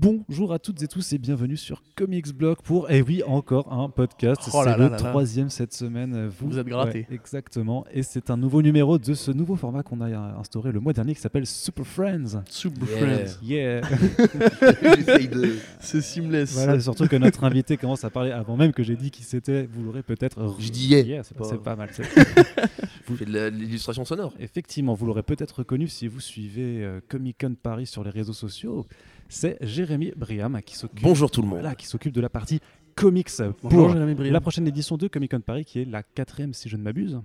Bonjour à toutes et tous et bienvenue sur Comics Blog pour, et oui, encore un podcast. Oh c'est le là là. troisième cette semaine. Vous êtes grattés. Ouais, exactement. Et c'est un nouveau numéro de ce nouveau format qu'on a instauré le mois dernier qui s'appelle Super Friends. Super Yeah. Friends. Yeah de. C'est seamless. Voilà, surtout que notre invité commence à parler avant même que j'ai dit qui c'était. Vous l'aurez peut-être. Je dis yeah. c'est pas, mal. la- de l'illustration sonore. Effectivement, vous l'aurez peut-être reconnu si vous suivez euh, Comic Con Paris sur les réseaux sociaux. C'est Jérémy Briam qui s'occupe. Bonjour tout le monde. Voilà, qui s'occupe de la partie comics Bonjour, pour la prochaine édition de Comic Con Paris, qui est la quatrième si je ne m'abuse,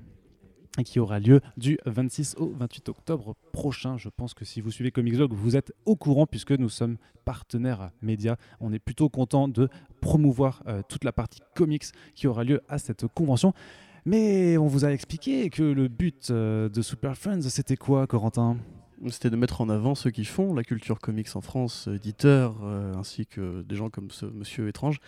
et qui aura lieu du 26 au 28 octobre prochain. Je pense que si vous suivez Comics Blog, vous êtes au courant puisque nous sommes partenaires médias. On est plutôt content de promouvoir euh, toute la partie comics qui aura lieu à cette convention. Mais on vous a expliqué que le but euh, de Super Friends, c'était quoi, Corentin? C'était de mettre en avant ceux qui font la culture comics en France, euh, éditeurs, euh, ainsi que des gens comme ce monsieur étrange,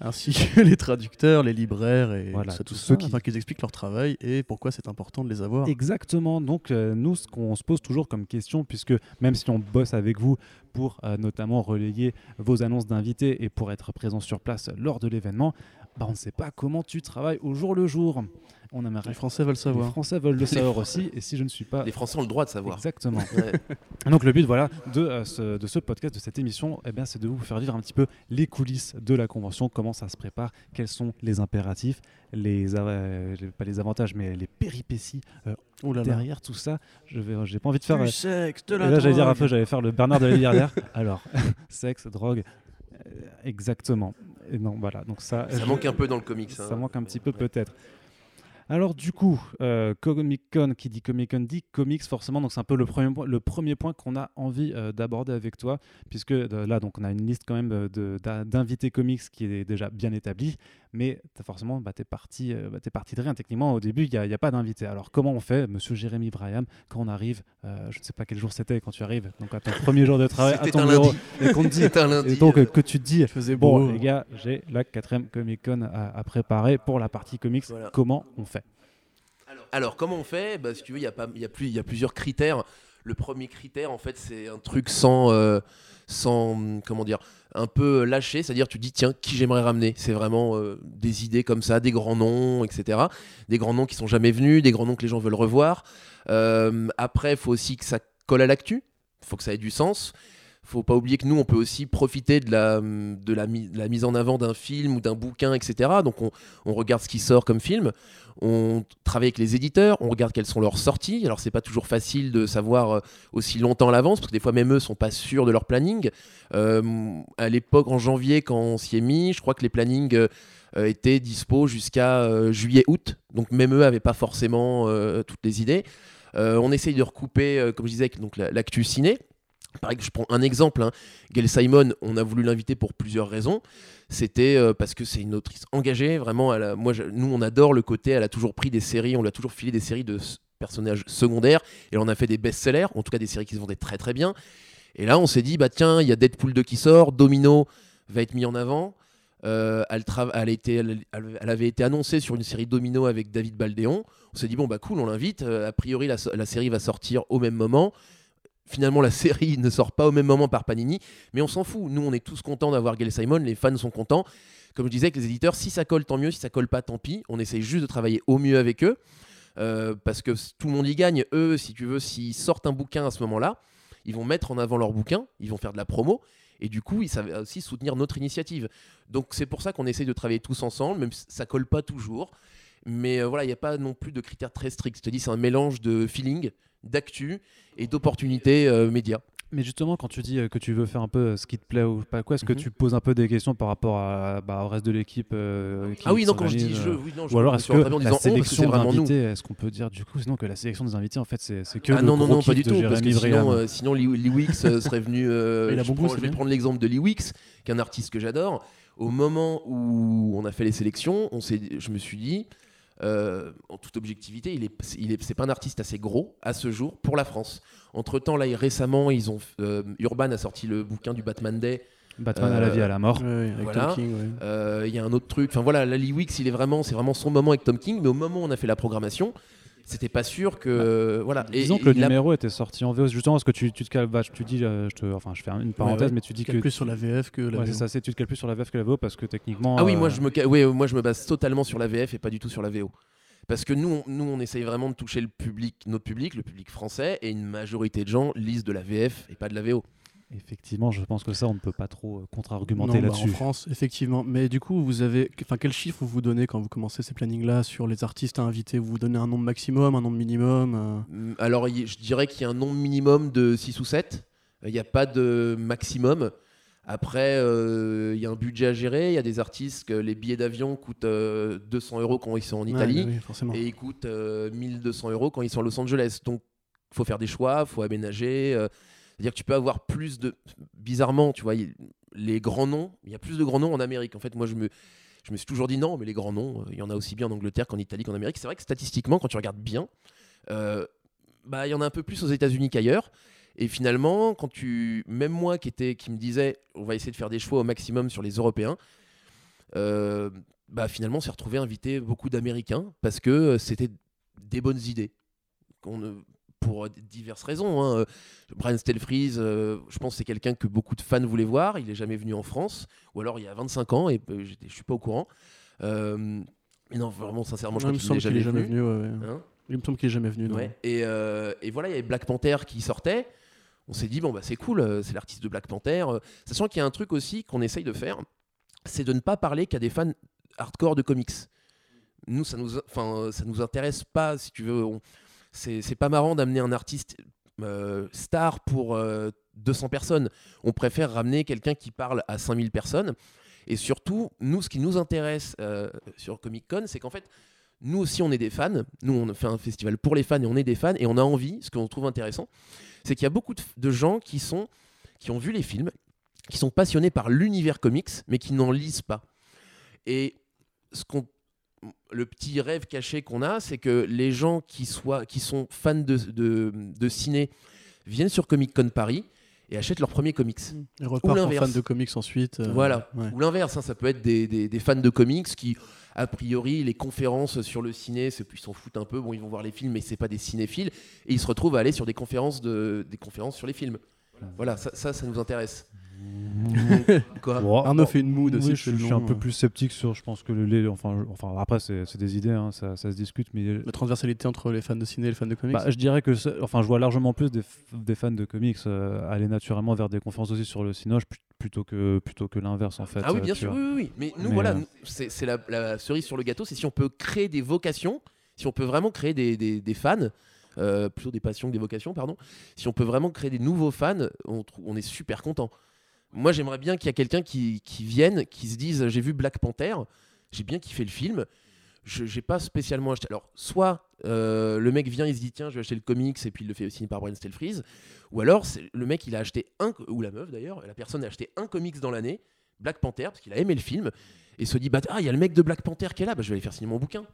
ainsi que les traducteurs, les libraires et Voilà, tout ça, tout tous ceux qui- qu'ils expliquent leur travail et pourquoi c'est important de les avoir. Exactement. Donc, euh, nous, ce qu'on se pose toujours comme question, puisque même si on bosse avec vous pour euh, notamment relayer vos annonces d'invités et pour être présent sur place lors de l'événement, bah, on ne sait pas comment tu travailles au jour le jour. On aimerait. Les Français veulent Les savoir. Français veulent le savoir aussi, et si je ne suis pas. Les Français ont le droit de savoir. Exactement. Ouais. Donc le but voilà de, euh, ce, de ce podcast, de cette émission, eh bien, c'est de vous faire vivre un petit peu les coulisses de la convention, comment ça se prépare, quels sont les impératifs, les, euh, pas les avantages, mais les péripéties euh, Oh là là. derrière tout ça. Je vais, j'ai pas envie de faire. Du euh, sexe, de et la là, j'allais dire un peu, j'allais faire le Bernard de la Villardière. Alors, sexe, drogue, exactement. Et non, voilà. Donc ça, Ça je- manque un peu dans le comics. ça hein. manque un petit peu peut-être. Alors du coup, euh, Comic Con, qui dit Comic Con dit comics forcément, donc c'est un peu le premier, point- le premier point qu'on a envie euh, d'aborder avec toi, puisque euh, là donc on a une liste quand même euh, d'invités comics qui est déjà bien établie, mais forcément bah, t'es parti, euh, bah, parti de rien techniquement. Au début, il n'y a, pas d'invité. Alors comment on fait, Monsieur Jérémy Braham, quand on arrive, euh, je ne sais pas quel jour c'était quand tu arrives, donc à ton premier jour de travail, à ton bureau, lundi. et qu'on te dit, lundi. et donc euh, que tu te dis, Bon, beau. les gars, j'ai la quatrième Comic Con à, à préparer pour la partie comics. Voilà. Comment on fait? Alors, comment on fait? Bah, Si tu veux, il y, y, y a plusieurs critères. Le premier critère, en fait, c'est un truc sans, euh, sans, comment dire, un peu lâché. C'est-à-dire, tu dis, tiens, qui j'aimerais ramener? C'est vraiment euh, des idées comme ça, des grands noms, etc. Des grands noms qui sont jamais venus, des grands noms que les gens veulent revoir. Euh, après, il faut aussi que ça colle à l'actu. Il faut que ça ait du sens. Faut pas oublier que nous, on peut aussi profiter de la, de la, mise en avant d'un film ou d'un bouquin, etc. Donc, on, on regarde ce qui sort comme film. On travaille avec les éditeurs, on regarde quelles sont leurs sorties. Alors, c'est pas toujours facile de savoir euh, aussi longtemps à l'avance, parce que des fois, même eux sont pas sûrs de leur planning. Euh, à l'époque, en janvier, quand on s'y est mis, je crois que les plannings euh, étaient dispo jusqu'à juillet-août. Donc, même eux avaient pas forcément toutes les idées. On essaye de recouper, comme je disais, l'actu ciné. Pareil, je prends un exemple. Hein. Gail Simon, on a voulu l'inviter pour plusieurs raisons. C'était euh, parce que c'est une autrice engagée, vraiment. Elle moi, nous, on adore le côté. Elle a toujours pris des séries, on lui a toujours filé des séries de personnages secondaires. Et on a fait des best-sellers, en tout cas des séries qui se vendaient très très bien. Et là, on s'est dit, bah tiens, il y a Deadpool 2 qui sort, Domino va être mis en avant. Euh, elle, avait été annoncée sur une série Domino avec David Baldéon. On s'est dit, bon, bah cool, on l'invite. Euh, a priori, la série va sortir au même moment. Finalement, la série ne sort pas au même moment par Panini, mais on s'en fout. Nous, on est tous contents d'avoir Gail Simon, les fans sont contents. Comme je disais avec les éditeurs, si ça colle, tant mieux. Si ça colle pas, tant pis. On essaye juste de travailler au mieux avec eux, euh, parce que tout le monde y gagne. Eux, si tu veux, s'ils sortent un bouquin à ce moment-là, ils vont mettre en avant leur bouquin, ils vont faire de la promo, et du coup, ils savent aussi soutenir notre initiative. Donc c'est pour ça qu'on essaye de travailler tous ensemble, même si ça colle pas toujours. Mais euh, voilà, il n'y a pas non plus de critères très stricts. Je te dis, c'est un mélange de feeling, d'actu et d'opportunités euh, médias. Mais justement, quand tu dis euh, que tu veux faire un peu euh, ce qui te plaît ou pas quoi, est-ce que Mhm. tu poses un peu des questions par rapport à, bah, au reste de l'équipe euh, qui Ah oui, non, quand je dis je, oui, non, je Ou alors est-ce que la disant c'est sélection nous. d'invités, est-ce qu'on peut dire du coup, sinon que la sélection des invités, en fait, c'est que Ah le non, non, non, pas du tout, parce que sinon, euh, sinon Lee, Wicks serait venu. euh, Il a je bon goût, prends- c'est je vais prendre l'exemple de Lee Wicks, qui est un artiste que j'adore. Au moment où on a fait les sélections, on je me suis dit, euh, en toute objectivité, il est, il est, c'est pas un artiste assez gros à ce jour pour la France. Entre temps, là, récemment, ils ont, euh, Urban a sorti le bouquin du Batman Day. Batman à la vie, à la mort. Ouais, avec Voilà. Tom King, ouais. Euh, Il y a un autre truc. Enfin voilà, la Lee Wicks, il est vraiment, c'est vraiment son moment avec Tom King. Mais au moment où on a fait la programmation, c'était pas sûr que voilà. Et, Disons que le numéro était sorti en VO. Justement, parce que tu, tu te cales, tu dis, euh, je te, enfin, je fais une parenthèse, mais tu dis que plus sur la VF que la ouais, c'est ça, c'est tu te cales plus sur la VF que la VO parce que techniquement. Ah oui, moi je me, ouais, moi je me base totalement sur la VF et pas du tout sur la VO. Parce que nous, on, nous, on essaye vraiment de toucher le public, notre public, le public français, et une majorité de gens lisent de la VF et pas de la VO. Effectivement, je pense que ça, on ne peut pas trop euh, contre-argumenter bah, là-dessus. en France, effectivement. Mais du coup, vous avez, enfin, quel chiffre vous vous donnez quand vous commencez ces plannings-là sur les artistes à inviter? Vous vous donnez un nombre maximum, un nombre minimum euh? mm, Alors, je dirais qu'il y a un nombre minimum de 6 ou 7. Il n'y a pas de maximum. Après, euh, il y a un budget à gérer. Il y a des artistes que les billets d'avion coûtent 200 euros quand ils sont en Italie et ils coûtent 1200 euros quand ils sont à Los Angeles. Donc, il faut faire des choix, il faut aménager. C'est-à-dire que tu peux avoir plus de. Bizarrement, tu vois, les grands noms, il y a plus de grands noms en Amérique. En fait, moi, je me, je me suis toujours dit non, mais les grands noms, euh, il y en a aussi bien en Angleterre qu'en Italie qu'en Amérique. C'est vrai que statistiquement, quand tu regardes bien, euh, bah, il y en a un peu plus aux États-Unis qu'ailleurs. Et finalement, quand tu, même moi qui qui me disais, on va essayer de faire des choix au maximum sur les Européens, euh, bah finalement, on s'est retrouvé invité beaucoup d'Américains parce que c'était des bonnes idées. Pour diverses raisons. Hein. Euh, Brian Stelfreeze, euh, je pense que c'est quelqu'un que beaucoup de fans voulaient voir. Il n'est jamais venu en France, ou alors il y a 25 ans, et euh, je ne suis pas au courant. mais non, vraiment, sincèrement, je crois qu'il n'est jamais, jamais, venu. Hein il me semble qu'il n'est jamais venu. Et, et, voilà, il y avait Black Panther qui sortait. On s'est dit, bon, bah, c'est cool, c'est l'artiste de Black Panther. Sachant qu'il y a un truc aussi qu'on essaye de faire, c'est de ne pas parler qu'à des fans hardcore de comics. Nous, ça nous, enfin, ça nous intéresse pas, si tu veux. On, c'est pas marrant d'amener un artiste euh, star pour 200 euh, personnes. On préfère ramener quelqu'un qui parle à 5000 personnes. Et surtout, nous, ce qui nous intéresse euh, sur Comic Con, c'est qu'en fait, nous aussi, on est des fans. Nous, on fait un festival pour les fans et on est des fans. Et on a envie, ce qu'on trouve intéressant, c'est qu'il y a beaucoup de, gens qui, sont, qui ont vu les films, qui sont passionnés par l'univers comics, mais qui n'en lisent pas. Et ce qu'on le petit rêve caché qu'on a, c'est que les gens qui, soient, qui sont fans de, de, ciné viennent sur Comic Con Paris et achètent leur premier comics. Et repartent en fans de comics ensuite. Euh, voilà. Ou l'inverse, hein, ça peut être des, des, fans de comics qui, a priori, les conférences sur le ciné, ils s'en foutent un peu. Bon, ils vont voir les films, mais c'est pas des cinéphiles. Et ils se retrouvent à aller sur des conférences, de, des conférences sur les films. Voilà, ça, ça, ça nous intéresse. Quoi Arnaud fait une mood aussi. je, suis un peu plus sceptique sur. Je pense que le lait. Enfin, enfin après, c'est des idées, hein, ça, ça, se discute. Mais la transversalité entre les fans de ciné et les fans de comics. Bah, je dirais que, enfin, je vois largement plus des, des fans de comics euh, aller naturellement vers des conférences aussi sur le cinéma plutôt que plutôt que l'inverse en fait. Ah oui, bien sûr, oui, oui, Mais nous, voilà, euh, c'est la, la, cerise sur le gâteau, c'est si on peut créer des vocations, si on peut vraiment créer des, des, des fans. Euh, plutôt des passions que des vocations, pardon. Si on peut vraiment créer des nouveaux fans, on, on est super content. Moi, j'aimerais bien qu'il y ait quelqu'un qui, vienne, qui se dise j'ai vu Black Panther, j'ai bien kiffé le film. Je n'ai pas spécialement acheté. Alors, soit euh, le mec vient, il se dit tiens, je vais acheter le comics et puis il le fait signer par Brian Stelfreeze, ou alors le mec il a acheté un, ou la meuf d'ailleurs, la personne a acheté un comics dans l'année, Black Panther, parce qu'il a aimé le film, et se dit bah, ah, il y a le mec de Black Panther qui est là, bah, je vais aller faire signer mon bouquin.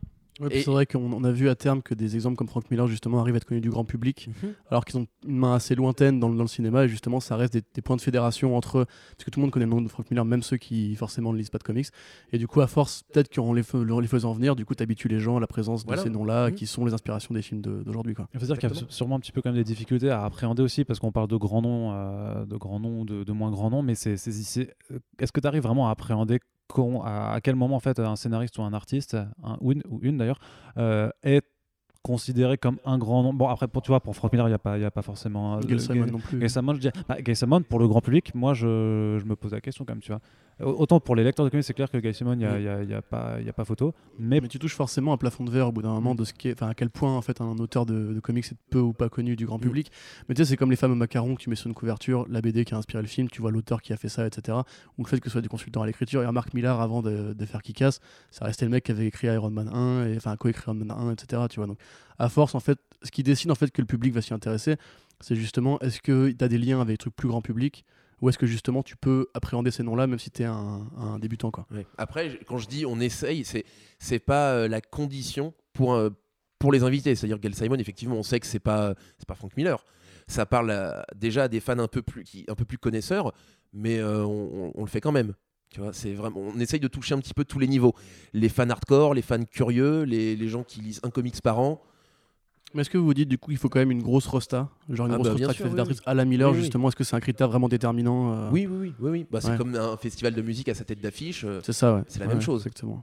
C'est vrai qu'on a vu à terme que des exemples comme Frank Miller justement arrivent à être connus du grand public, mhm. alors qu'ils ont une main assez lointaine dans, le cinéma et justement ça reste des, points de fédération entre parce que tout le monde connaît le nom de Frank Miller, même ceux qui forcément ne lisent pas de comics. Et du coup, à force, peut-être qu'en les, les, faisant venir, du coup, t'habitues les gens à la présence de ces noms-là mhm. qui sont les inspirations des films d'aujourd'hui. Il faut dire qu'il y a sûrement un petit peu quand même des difficultés à appréhender aussi parce qu'on parle de grands noms, euh, de grands noms, de, de, moins grands noms, mais c'est est-ce que tu arrives vraiment à appréhender à, quel moment en fait un scénariste ou un artiste, un, ou une, d'ailleurs, euh, est considéré comme un grand nom. Bon, après, pour, tu vois, pour Frank Miller, il n'y a, pas, a pas forcément. Euh, Gail Simon non plus. Simon, je dis, bah, pour le grand public, moi, je, je, me pose la question quand même, tu vois. Autant pour les lecteurs de comics, c'est clair que Guy Simon, il n'y a, y a, pas, a pas photo. Mais... mais... tu touches forcément un plafond de verre au bout d'un moment de ce qui est, à quel point en fait un auteur de, comics est peu ou pas connu du grand mm. public. Mais tu sais, c'est comme les fameux macarons que tu mets sur une couverture, la BD qui a inspiré le film, tu vois l'auteur qui a fait ça, etc. Ou le fait que ce soit des consultants à l'écriture. Et Mark Millar, avant de, de faire Kick-Ass, ça restait le mec qui avait écrit Iron Man 1, et, enfin, co-écrit Iron Man 1, etc. Tu vois, donc à force, en fait, ce qui décide en fait que le public va s'y intéresser, c'est justement est-ce que tu as des liens avec des trucs plus grand public ou est-ce que justement tu peux appréhender ces noms-là même si tu es un, débutant quoi. Après, quand je dis on essaye, c'est c'est pas euh, la condition pour euh, pour les invités. C'est-à-dire Gail Simon, effectivement, on sait que c'est pas pas Frank Miller. Ça parle déjà à des fans un peu plus qui, un peu plus connaisseurs, mais euh, on, le fait quand même. Tu vois, vraiment, on essaye de toucher un petit peu tous les niveaux. Les fans hardcore, les fans curieux, les, les gens qui lisent un comics par an. Mais est-ce que vous vous dites du coup il faut quand même une grosse rosta Genre une Ah grosse bah, rosta qui oui, d'artistes à la Miller Oui, oui. justement Est-ce que c'est un critère vraiment déterminant euh, Oui, oui, oui, oui, oui. Bah, c'est Ouais. comme un festival de musique à sa tête d'affiche. euh, C'est ça, ouais. C'est la Ouais, même chose. Exactement.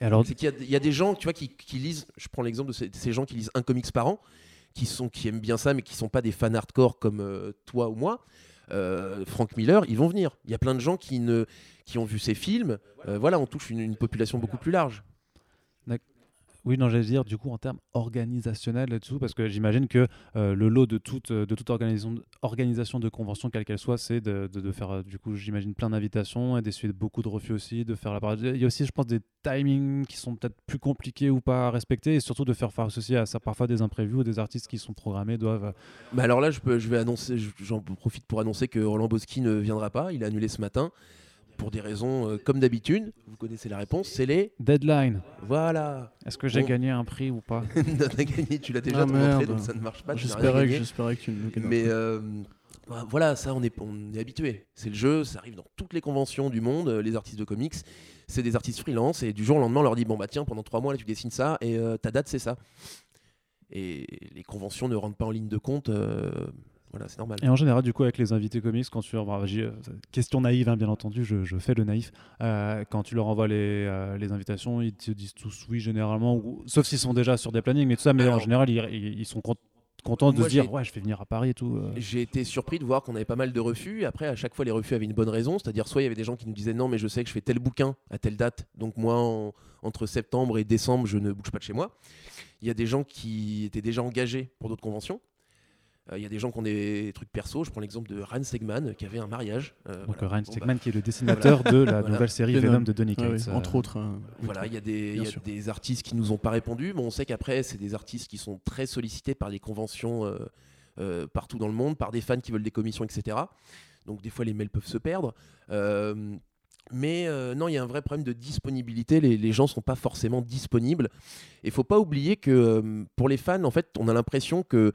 Et alors, C'est qu'il y a- il y, a des gens, tu vois, qui, qui lisent. Je prends l'exemple de ces, ces gens qui lisent un comics par an, qui sont, qui aiment bien ça, mais qui sont pas des fans hardcore comme euh, toi ou moi. Euh, Frank Miller, ils vont venir. Il y a plein de gens qui ne, qui ont vu ces films. Euh, voilà, on touche une, une population beaucoup plus large. Oui, non, j'allais dire du coup en termes organisationnels là-dessous, parce que j'imagine que euh, le lot de toute, de toute organisation, organisation de convention, quelle qu'elle soit, c'est de, de- faire, euh, du coup, j'imagine plein d'invitations et d'essuyer beaucoup de refus aussi, de faire la. Il y a aussi, je pense, des timings qui sont peut-être plus compliqués ou pas à respecter, et surtout de faire face aussi à ça, parfois des imprévus ou des artistes qui sont programmés doivent. euh, Mais alors là, je, peux, je vais annoncer, je- j'en profite pour annoncer que Roland Boschi ne viendra pas. Il a annulé ce matin pour des raisons euh, comme d'habitude. Vous connaissez la réponse, c'est les. Deadline. Voilà. Est-ce que j'ai gagné un prix ou pas T'as gagné, tu l'as déjà Ah, montré, merde. donc ça ne marche pas. tu n'as rien J'espérais que, gagné. j'espérais que tu Mais euh, bah, voilà, ça, on est, on est habitué. C'est le jeu, ça arrive dans toutes les conventions du monde. euh, Les artistes de comics, c'est des artistes freelance. Et du jour au lendemain, on leur dit Bon, bah tiens, pendant trois mois, là, tu dessines ça et euh, ta date, c'est ça. Et les conventions ne rentrent pas en ligne de compte. euh, voilà, c'est normal. Et en général, du coup, avec les invités comics, quand tu bah, j'ai- euh, question naïve, hein, bien entendu, je, je fais le naïf. Euh, quand tu leur envoies les, euh, les invitations, ils te disent tous oui généralement, ou- sauf s'ils sont déjà sur des plannings, mais tout ça. Mais en général, ils, sont cont- contents de Moi, se dire ouais, je vais venir à Paris et tout. euh. J'ai été surpris de voir qu'on avait pas mal de refus. Après, à chaque fois, les refus avaient une bonne raison. C'est-à-dire, soit il y avait des gens qui nous disaient non, mais je sais que je fais tel bouquin à telle date. Donc, moi, en- entre septembre et décembre, je ne bouge pas de chez moi. Il y a des gens qui étaient déjà engagés pour d'autres conventions. Euh, Il y a des gens qui ont des trucs perso. Je prends l'exemple de Ryan Segman qui avait un mariage. Euh, Donc voilà. Ryan Bon, Stegman, bah, qui est le dessinateur de la Voilà. nouvelle série Venom. Venom de Donny Ouais, Cates. ouais, euh. Entre autres. hein. Voilà, il y a, des, il y a des artistes qui nous ont pas répondu, mais on sait qu'après, c'est des artistes qui sont très sollicités par les conventions euh, euh, partout dans le monde, par des fans qui veulent des commissions, etc. Donc des fois, les mails peuvent se perdre. Euh, mais euh, non, il y a un vrai problème de disponibilité. Les, les gens sont pas forcément disponibles. Et faut pas oublier que euh, pour les fans, en fait, on a l'impression que,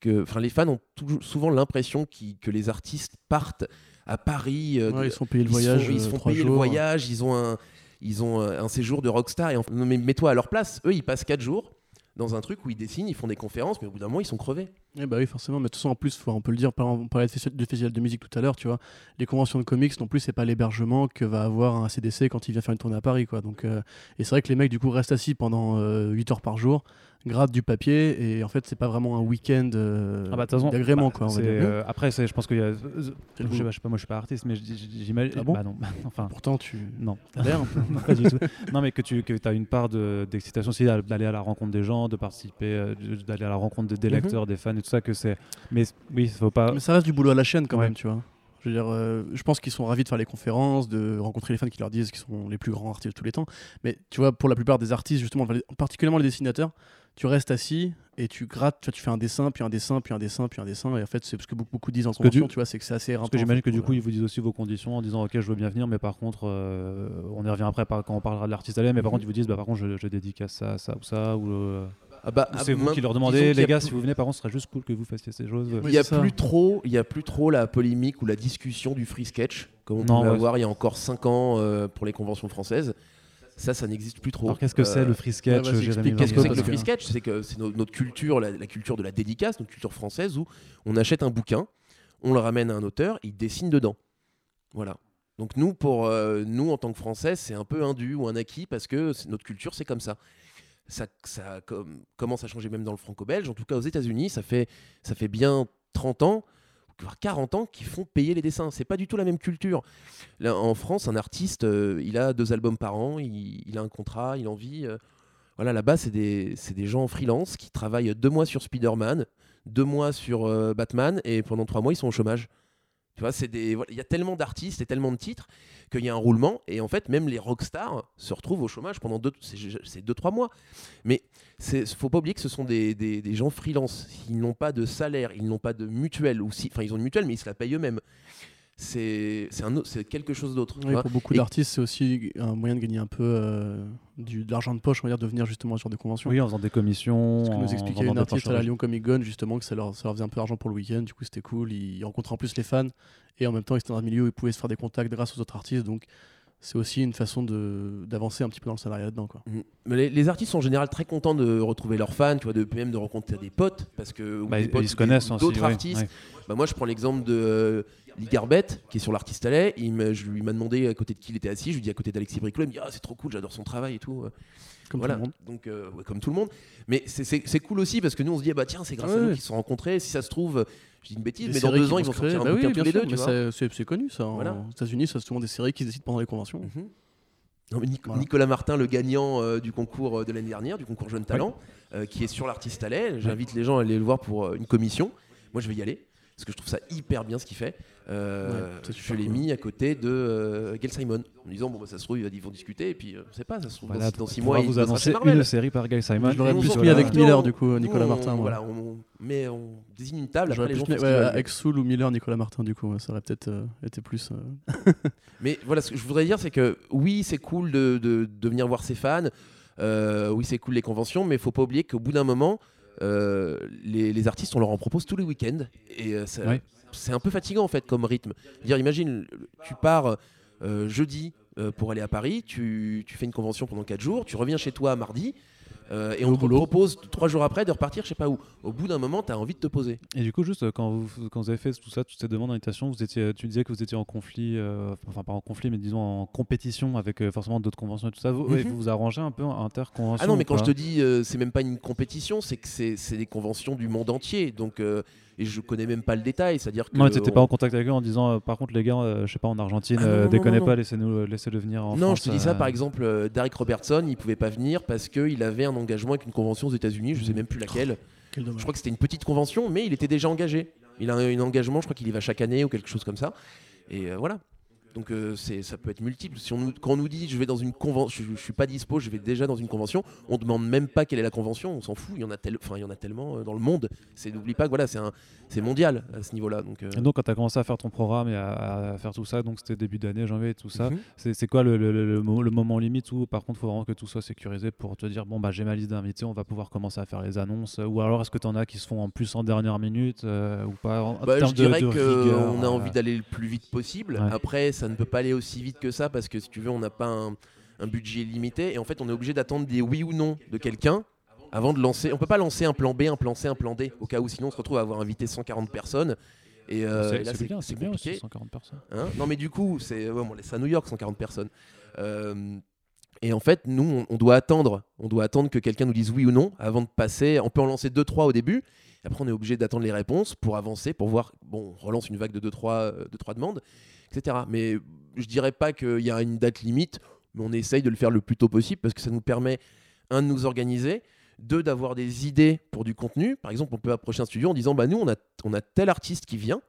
que, enfin, les fans ont toujours, souvent l'impression qui- que les artistes partent à Paris. euh, Ouais, ils sont payés le voyage. ils se euh, font le voyage, ils ont un, ils ont un, un séjour de rockstar. Et en- mais mets-toi à leur place. Eux, ils passent 4 jours dans un truc où ils dessinent, ils font des conférences, mais au bout d'un moment, ils sont crevés. Eh bah oui, forcément. Mais de toute façon, en plus, on peut le dire, on parlait de festival, de musique tout à l'heure, tu vois. Les conventions de comics, non plus, c'est pas l'hébergement que va avoir un CDC quand il vient faire une tournée à Paris, quoi. Donc, euh, et c'est vrai que les mecs, du coup, restent assis pendant 8 heures par jour, grattent du papier, et en fait, c'est pas vraiment un week-end euh, Ah bah, d'agrément, bah, quoi. on va dire. euh, après, je pense qu'il y a. Je, sais pas, moi je suis pas artiste, mais j'imagine. Ah bon bah non, enfin. Pourtant, tu. Non. T'as l'air un peu. non, pas du tout. Non, mais que tu que as une part de- d'excitation aussi d'a- d'aller à la rencontre des gens, de participer, euh, d'aller à la rencontre de- des Mhm. lecteurs, des fans et tout ça. Que c'est. Mais oui, faut pas. Mais ça reste du boulot à la chaîne quand Ouais. même, tu vois. Je veux dire, euh, je pense qu'ils sont ravis de faire les conférences, de rencontrer les fans qui leur disent qu'ils sont les plus grands artistes de tous les temps. Mais tu vois, pour la plupart des artistes, justement, particulièrement les dessinateurs, tu restes assis et tu grattes, tu, vois, tu fais un dessin, puis un dessin, puis un dessin, puis un dessin. Et en fait, c'est ce que beaucoup, beaucoup disent en Parce convention, du- tu vois, c'est que c'est assez Parce que j'imagine en fait, que du coup, ils vous disent aussi vos conditions en disant Ok, je veux bien venir, mais par contre, euh, on y revient après par- quand on parlera de l'artiste à mais par contre, ils vous disent bah, Par contre, je, je dédicace ça, ça ou ça. Ou, euh, Ah bah, ah, c'est vous qui leur demandez Les a gars, plus- si vous venez, par contre, ce serait juste cool que vous fassiez ces choses. Oui, Il y a plus trop, il y a plus trop la polémique ou la discussion du free sketch comme on Non, pouvait ouais. avoir il y a encore 5 ans euh, pour les conventions françaises. Ça, ça n'existe plus trop. Alors, qu'est-ce que c'est le free sketch, ouais, Qu'est-ce que c'est que le free sketch? C'est que c'est no- notre culture, la, la culture de la dédicace, notre culture française, où on achète un bouquin, on le ramène à un auteur, il dessine dedans. Voilà. Donc nous, pour euh, nous en tant que Français, c'est un peu un dû ou un acquis parce que notre culture, c'est comme ça. Ça, ça com- commence à changer même dans le franco-belge. En tout cas, aux États-Unis, ça fait, ça fait bien 30 ans, 40 ans, qu'ils font payer les dessins. C'est pas du tout la même culture. En France, un artiste, euh, il a deux albums par an, il, a un contrat, il en vit. euh, voilà, là-bas, c'est des, c'est des gens en freelance qui travaillent deux mois sur Spider-Man, deux mois sur euh, Batman, et pendant trois mois, ils sont au chômage. Tu vois, il y a tellement d'artistes et tellement de titres qu'il y a un roulement, et en fait, même les rockstars se retrouvent au chômage pendant deux, c'est, c'est deux, trois mois. Mais il faut pas oublier que ce sont des, gens freelance. Ils n'ont pas de salaire, ils n'ont pas de mutuelle, ils ont une mutuelle, mais ils se la payent eux-mêmes. C'est, c'est, un autre- c'est quelque chose d'autre. Oui, pour beaucoup d'artistes, c'est aussi un moyen de gagner un peu euh, du, de l'argent de poche, on va dire, de venir justement à ce genre de convention. Oui, en faisant des commissions. Ce que nous expliquait une des artiste à la Lyon Comic Con, justement, que ça leur, ça leur faisait un peu d'argent pour le week-end, du coup c'était cool. Ils rencontraient en plus les fans et en même temps ils étaient dans un milieu où ils pouvaient se faire des contacts grâce aux autres artistes. Donc c'est aussi une façon de d'avancer un petit peu dans le salariat là-dedans. Quoi. Mhm. Mais les, les artistes sont en général très contents de retrouver leurs fans, tu vois, de même de rencontrer des potes parce que Bah, des potes ils se connaissent des- aussi, d'autres ouais, artistes. ouais. Bah, moi, je prends l'exemple de euh, Ligarbet, qui est sur l'artiste. Il me, je lui m'a demandé à côté de qui il était assis. Je lui dis à côté d'Alexis Briclot. Il me dit ah c'est trop cool, j'adore son travail et tout. Comme voilà. tout le monde. Donc euh, ouais, comme tout le monde. Mais c'est- cool aussi parce que nous on se dit ah bah tiens c'est grâce à nous ouais. qu'ils se sont rencontrés. Si ça se trouve, je dis une bêtise, Des mais dans deux ans ils vont se créer. sortir un Bah bouquin oui, tous bien les sûr, deux. C'est- connu ça. Voilà. Aux États-Unis, ça c'est souvent des séries qui décident pendant les conventions. Mhm. Non, mais Nic- Voilà. Nicolas Martin, le gagnant euh, du concours euh, de l'année dernière, du concours Jeune Talent, euh, qui est sur l'artiste Allais. J'invite les gens à aller le voir pour euh, une commission. Moi, je vais y aller parce que je trouve ça hyper bien ce qu'il fait. Euh, Ouais, je l'ai cool. mis à côté de euh, Gail Simon en disant bon bah, ça se trouve ils vont discuter et puis euh, on sait pas ça se trouve Voilà, dans, dans six on mois va il vous annoncer une série par Guy Simon. Je l'aurais plus mis avec Miller du coup, Nicolas Martin. on, moi. voilà, on, mais on désigne une table. J'aurais plus mis ouais, avec Soul ou Miller, Nicolas Martin du coup, ça aurait peut-être euh, été plus. Mais voilà, ce que je voudrais dire, c'est que oui, c'est cool de, de, de venir voir ses fans. oui, c'est cool les conventions, mais il faut pas oublier qu'au bout d'un moment, euh, les, les artistes, on leur en propose tous les week-ends. Et euh, Ouais. c'est un peu fatigant en fait comme rythme. Dire, imagine, tu pars euh, jeudi pour aller à Paris, tu, tu fais une convention pendant 4 jours, tu reviens chez toi mardi. Euh, et on boulot. propose trois jours après de repartir, je sais pas où. Au bout d'un moment, tu as envie de te poser. Et du coup, juste euh, quand vous, quand vous avez fait tout ça, toutes ces demandes d'invitation, vous étiez, tu disais que vous étiez en conflit, euh, enfin pas en conflit, mais disons en compétition avec euh, forcément d'autres conventions et tout ça. Vous, ouais, Mhm. vous vous arrangez un peu interconvention Ah non, mais quand je te dis, euh, c'est même pas une compétition, c'est que c'est des conventions du monde entier. Donc, euh, et je connais même pas le détail, c'est-à-dire que. Non, t'étais pas on- en contact avec eux en disant, euh, par contre, les gars, euh, je sais pas, en Argentine, Ah non, euh, non, déconnez non, pas, laissez-nous, laissez-le venir en Non, France. je te dis ça, euh, par exemple, euh, Derek Robertson, il pouvait pas venir parce qu'il avait un engagement avec une convention aux États-Unis, je sais même plus laquelle. Quel dommage. Je crois que c'était une petite convention, mais il était déjà engagé. Il a un, un engagement, je crois qu'il y va chaque année ou quelque chose comme ça. Et euh, voilà. Donc euh, ça peut être multiple. Si on nous, quand on nous dit je vais dans une convention, je, je suis pas dispo, je vais déjà dans une convention, on demande même pas quelle est la convention, on s'en fout. Il y en a, tel- enfin, il y en a tellement euh, dans le monde. C'est, n'oublie pas que voilà, c'est, mondial à ce niveau-là. Donc, euh, Et donc, quand tu as commencé à faire ton programme et à, à faire tout ça, donc c'était début d'année, janvier et tout ça, mhm. c'est c'est quoi le, le- le- le mo- le moment limite où, par contre, il faut vraiment que tout soit sécurisé pour te dire, bon, bah, j'ai ma liste d'invités, on va pouvoir commencer à faire les annonces Ou alors, est-ce que tu en as qui se font en plus en dernière minute ou pas en, Bah, je de- dirais qu'on a envie d'aller le plus vite possible. Ouais. Après, ça ne peut pas aller aussi vite que ça parce que si tu veux, on n'a pas un, un budget limité et en fait, on est obligé d'attendre des oui ou non de quelqu'un avant de lancer. On peut pas lancer un plan B, un plan C, un plan D au cas où sinon on se retrouve à avoir invité 140 personnes. Et, euh, c'est et là, c'est c'est bien, c'est bien aussi, 140 personnes. Hein? Non, mais du coup, c'est ouais, on laisse à New York, 140 personnes. Euh, et en fait, nous, on, doit attendre. On doit attendre que quelqu'un nous dise oui ou non avant de passer. On peut en lancer 2-3 au début. Et après, on est obligé d'attendre les réponses pour avancer, pour voir. Bon, on relance une vague de 2-3 euh, demandes, etc. Mais je dirais pas qu'il y a une date limite, mais on essaye de le faire le plus tôt possible parce que ça nous permet, un, de nous organiser, deux, d'avoir des idées pour du contenu. Par exemple, on peut approcher un studio en disant bah, nous, on a, on a tel artiste qui vient.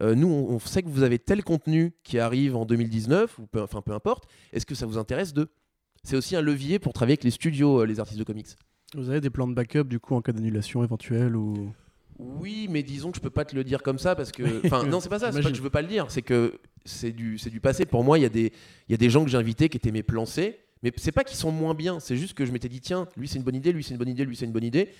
Euh, nous, on, sait que vous avez tel contenu qui arrive en 2019, ou peu, enfin peu importe. Est-ce que ça vous intéresse de? C'est aussi un levier pour travailler avec les studios, euh, les artistes de comics. Vous avez des plans de backup du coup en cas d'annulation éventuelle ou Oui, mais disons que je peux pas te le dire comme ça parce que. Enfin, non, c'est pas ça. C'est pas que je veux pas le dire. C'est que c'est du, c'est du passé. Pour moi, il y a des, il y a des gens que j'ai invités qui étaient mes plans C. Mais c'est pas qu'ils sont moins bien. C'est juste que je m'étais dit tiens, lui c'est une bonne idée, lui c'est une bonne idée, lui c'est une bonne idée.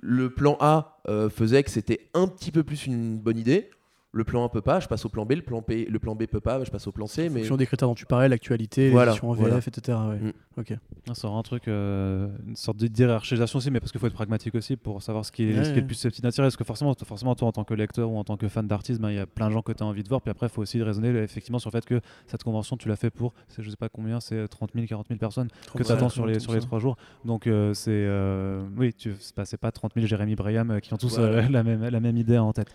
Le plan A euh, faisait que c'était un petit peu plus une bonne idée. Le plan A peut pas, je passe au plan B. Le plan B, le plan B peut pas, je passe au plan C. en Mais fonction des critères dont tu parlais, l'actualité, Voilà, l'édition en VF, voilà. etc. ouais. Mm. Ok. Ça aura un truc, euh, une sorte de hiérarchisation aussi, mais parce qu'il faut être pragmatique aussi pour savoir ce qui est, Ouais, ce qui est ouais. le plus susceptible d'attirer. Parce que forcément, forcément, toi, en tant que lecteur ou en tant que fan d'artiste, ben, il y a plein de gens que tu as envie de voir. Puis après, il faut aussi raisonner effectivement sur le fait que cette convention, tu l'as fait pour, je sais pas combien, c'est 30 000, 40 000 personnes que tu attends sur les, sur les trois jours. Donc, euh, c'est. euh, oui, tu, c'est pas, c'est pas 30 000 Jérémy Brayam euh, qui ont tous Voilà. euh, la, même, la même idée en tête.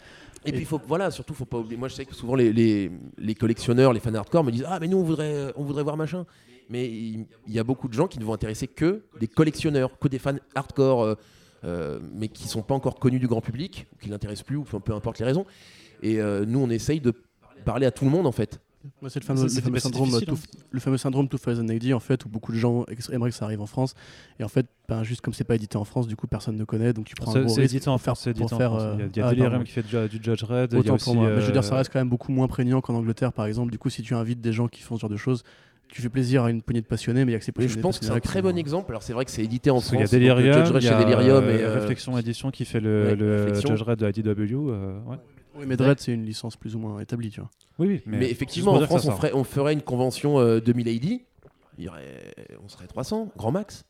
Et puis faut, voilà, surtout faut pas oublier. Moi je sais que souvent les, les, les collectionneurs, les fans hardcore me disent ah mais nous on voudrait on voudrait voir machin. Mais il il y a beaucoup de gens qui ne vont intéresser que des collectionneurs, que des fans hardcore, euh, euh, mais qui sont pas encore connus du grand public, ou qui l'intéressent plus, ou peu, peu importe les raisons. Et euh, nous on essaye de parler à tout le monde en fait. Moi, c'est le fameux, le syndrome, Tooth- le fameux syndrome 2080 en fait où beaucoup de gens aimeraient que ça arrive en France et en fait ben, juste comme c'est pas édité en France du coup personne ne connaît donc tu prends un C'est gros risque édité en pour faire- pour édité faire, euh, Il y a, il y a ah, Delirium qui fait déjà du Judge Red. il y a Autant aussi, pour moi. Mais je veux dire, ça euh, reste quand même beaucoup moins prégnant qu'en Angleterre, par exemple. Du coup, si tu invites des gens qui font ce genre de choses, tu fais plaisir à une poignée de passionnés, mais il y a que ces passionnés je pense que c'est un très bon exemple. Alors c'est vrai que c'est édité en France. qu'il y a Delirium, il y a Delirium et euh, Réflexion Édition qui fait le, ouais. Judge Red de IDW. Oui, mais Dread, c'est une licence plus ou moins établie, tu vois. Oui, oui. Mais, effectivement, en France, on ferait, on ferait une convention euh, de Milady. Il y aurait, on serait 300, grand max.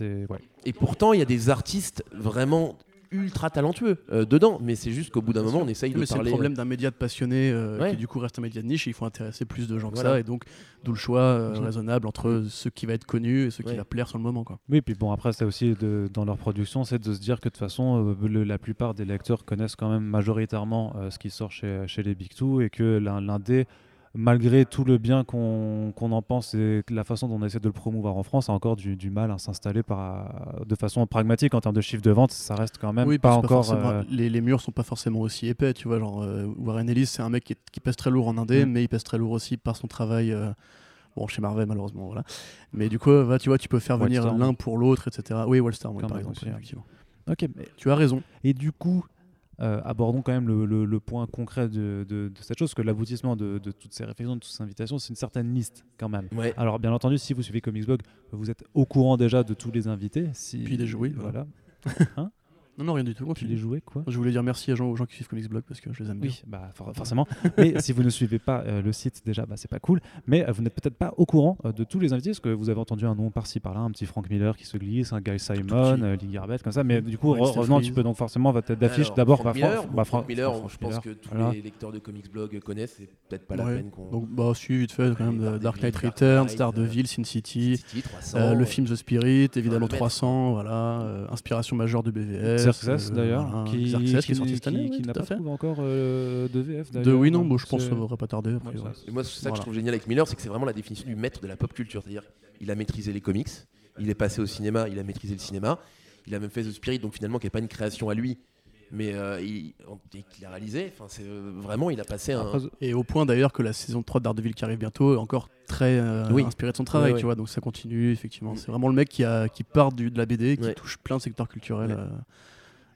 Ouais. Et pourtant, il y a des artistes vraiment ultra talentueux euh, dedans. Mais c'est juste qu'au bout d'un moment, on essaye de Mais c'est le parler. problème d'un média de passionnés euh, Ouais. qui du coup reste un média de niche et il faut intéresser plus de gens que Voilà. ça et donc d'où le choix euh, raisonnable entre ce qui va être connu et ce qui Ouais. va plaire sur le moment quoi. Oui, puis bon, après, c'est aussi de, dans leur production, c'est de se dire que de toute façon, euh, le- la plupart des lecteurs connaissent quand même majoritairement euh, ce qui sort chez, chez les Big Two et que l'un l'indé, malgré tout le bien qu'on qu'on en pense et la façon dont on essaie de le promouvoir en France, a encore du, du mal à s'installer de façon pragmatique en termes de chiffre de vente. Ça reste quand même oui, pas encore. forcément- euh, les, les murs sont pas forcément aussi épais, tu vois, genre euh, Warren Ellis c'est un mec qui, est- qui pèse très lourd en indé Mm. mais il pèse très lourd aussi par son travail euh, bon chez Marvel malheureusement voilà. Mais du coup va, tu vois, tu peux faire venir l'un pour l'autre etc. Oui, Wallstorm oui, par exemple, aussi, effectivement. Ok, mais- Tu as raison. Et du coup, euh, abordons quand même le, le- le point concret de, de- de cette chose, que l'aboutissement de, de toutes ces réflexions, de toutes ces invitations, c'est une certaine liste quand même. Ouais. Alors, bien entendu, si vous suivez Comicsblog, vous êtes au courant déjà de tous les invités. Si... Puis des jouets, Voilà. Non non, rien du tout. Continue. les jouets, quoi. Je voulais dire merci à gens, aux gens qui suivent Comics Blog parce que je les aime bien. Oui, bah, for- forcément. Mais si vous ne suivez pas euh, le site, déjà, bah, c'est pas cool. Mais euh, vous n'êtes peut-être pas au courant euh, de tous les invités, parce que vous avez entendu un nom par-ci par-là, un petit Frank Miller qui se glisse, un Guy Simon, euh, Lee Garbett, comme ça. Mais du coup, Ouais, re- Steph revenons un Reeves. petit peu, donc forcément, votre tête d'affiche. D'abord, Frank bah, Frank- Miller, bah, Frank Frank- Miller, Frank je pense Miller. que tous Voilà. les lecteurs de Comics Blog connaissent. C'est peut-être pas la peine qu'on. Donc, bah, si, vite fait, quand même, Dark Knight Dark Returns, Daredevil, Sin City, City, 300, le film The Spirit, évidemment le mettre. 300, voilà, inspiration majeure de BVS. Xerxes euh, d'ailleurs, voilà, qui, Xerxes qui est sorti cette année, qui n'a pas fait. trouvé encore euh, de VF De oui, non, bon, je pense que ça ne devrait pas tarder. après, Ouais, ouais. ça, Et moi, c'est ça que je trouve génial avec Miller, c'est que c'est vraiment la définition du maître de la pop culture. C'est-à-dire, il a maîtrisé les comics, il est passé au cinéma, il a maîtrisé le cinéma, il a même fait The Spirit, donc finalement, qui n'est pas une création à lui, mais euh, il, qu'il a réalisé. Enfin, c'est euh, vraiment, il a passé un. Et au point d'ailleurs que la saison 3 de Daredevil qui arrive bientôt est encore très euh, Oui. inspirée de son travail, Ouais, ouais. tu vois, donc ça continue, effectivement. C'est vraiment le mec qui, a, qui part du, de la BD, qui Ouais. touche plein de secteurs culturels, Ouais. euh,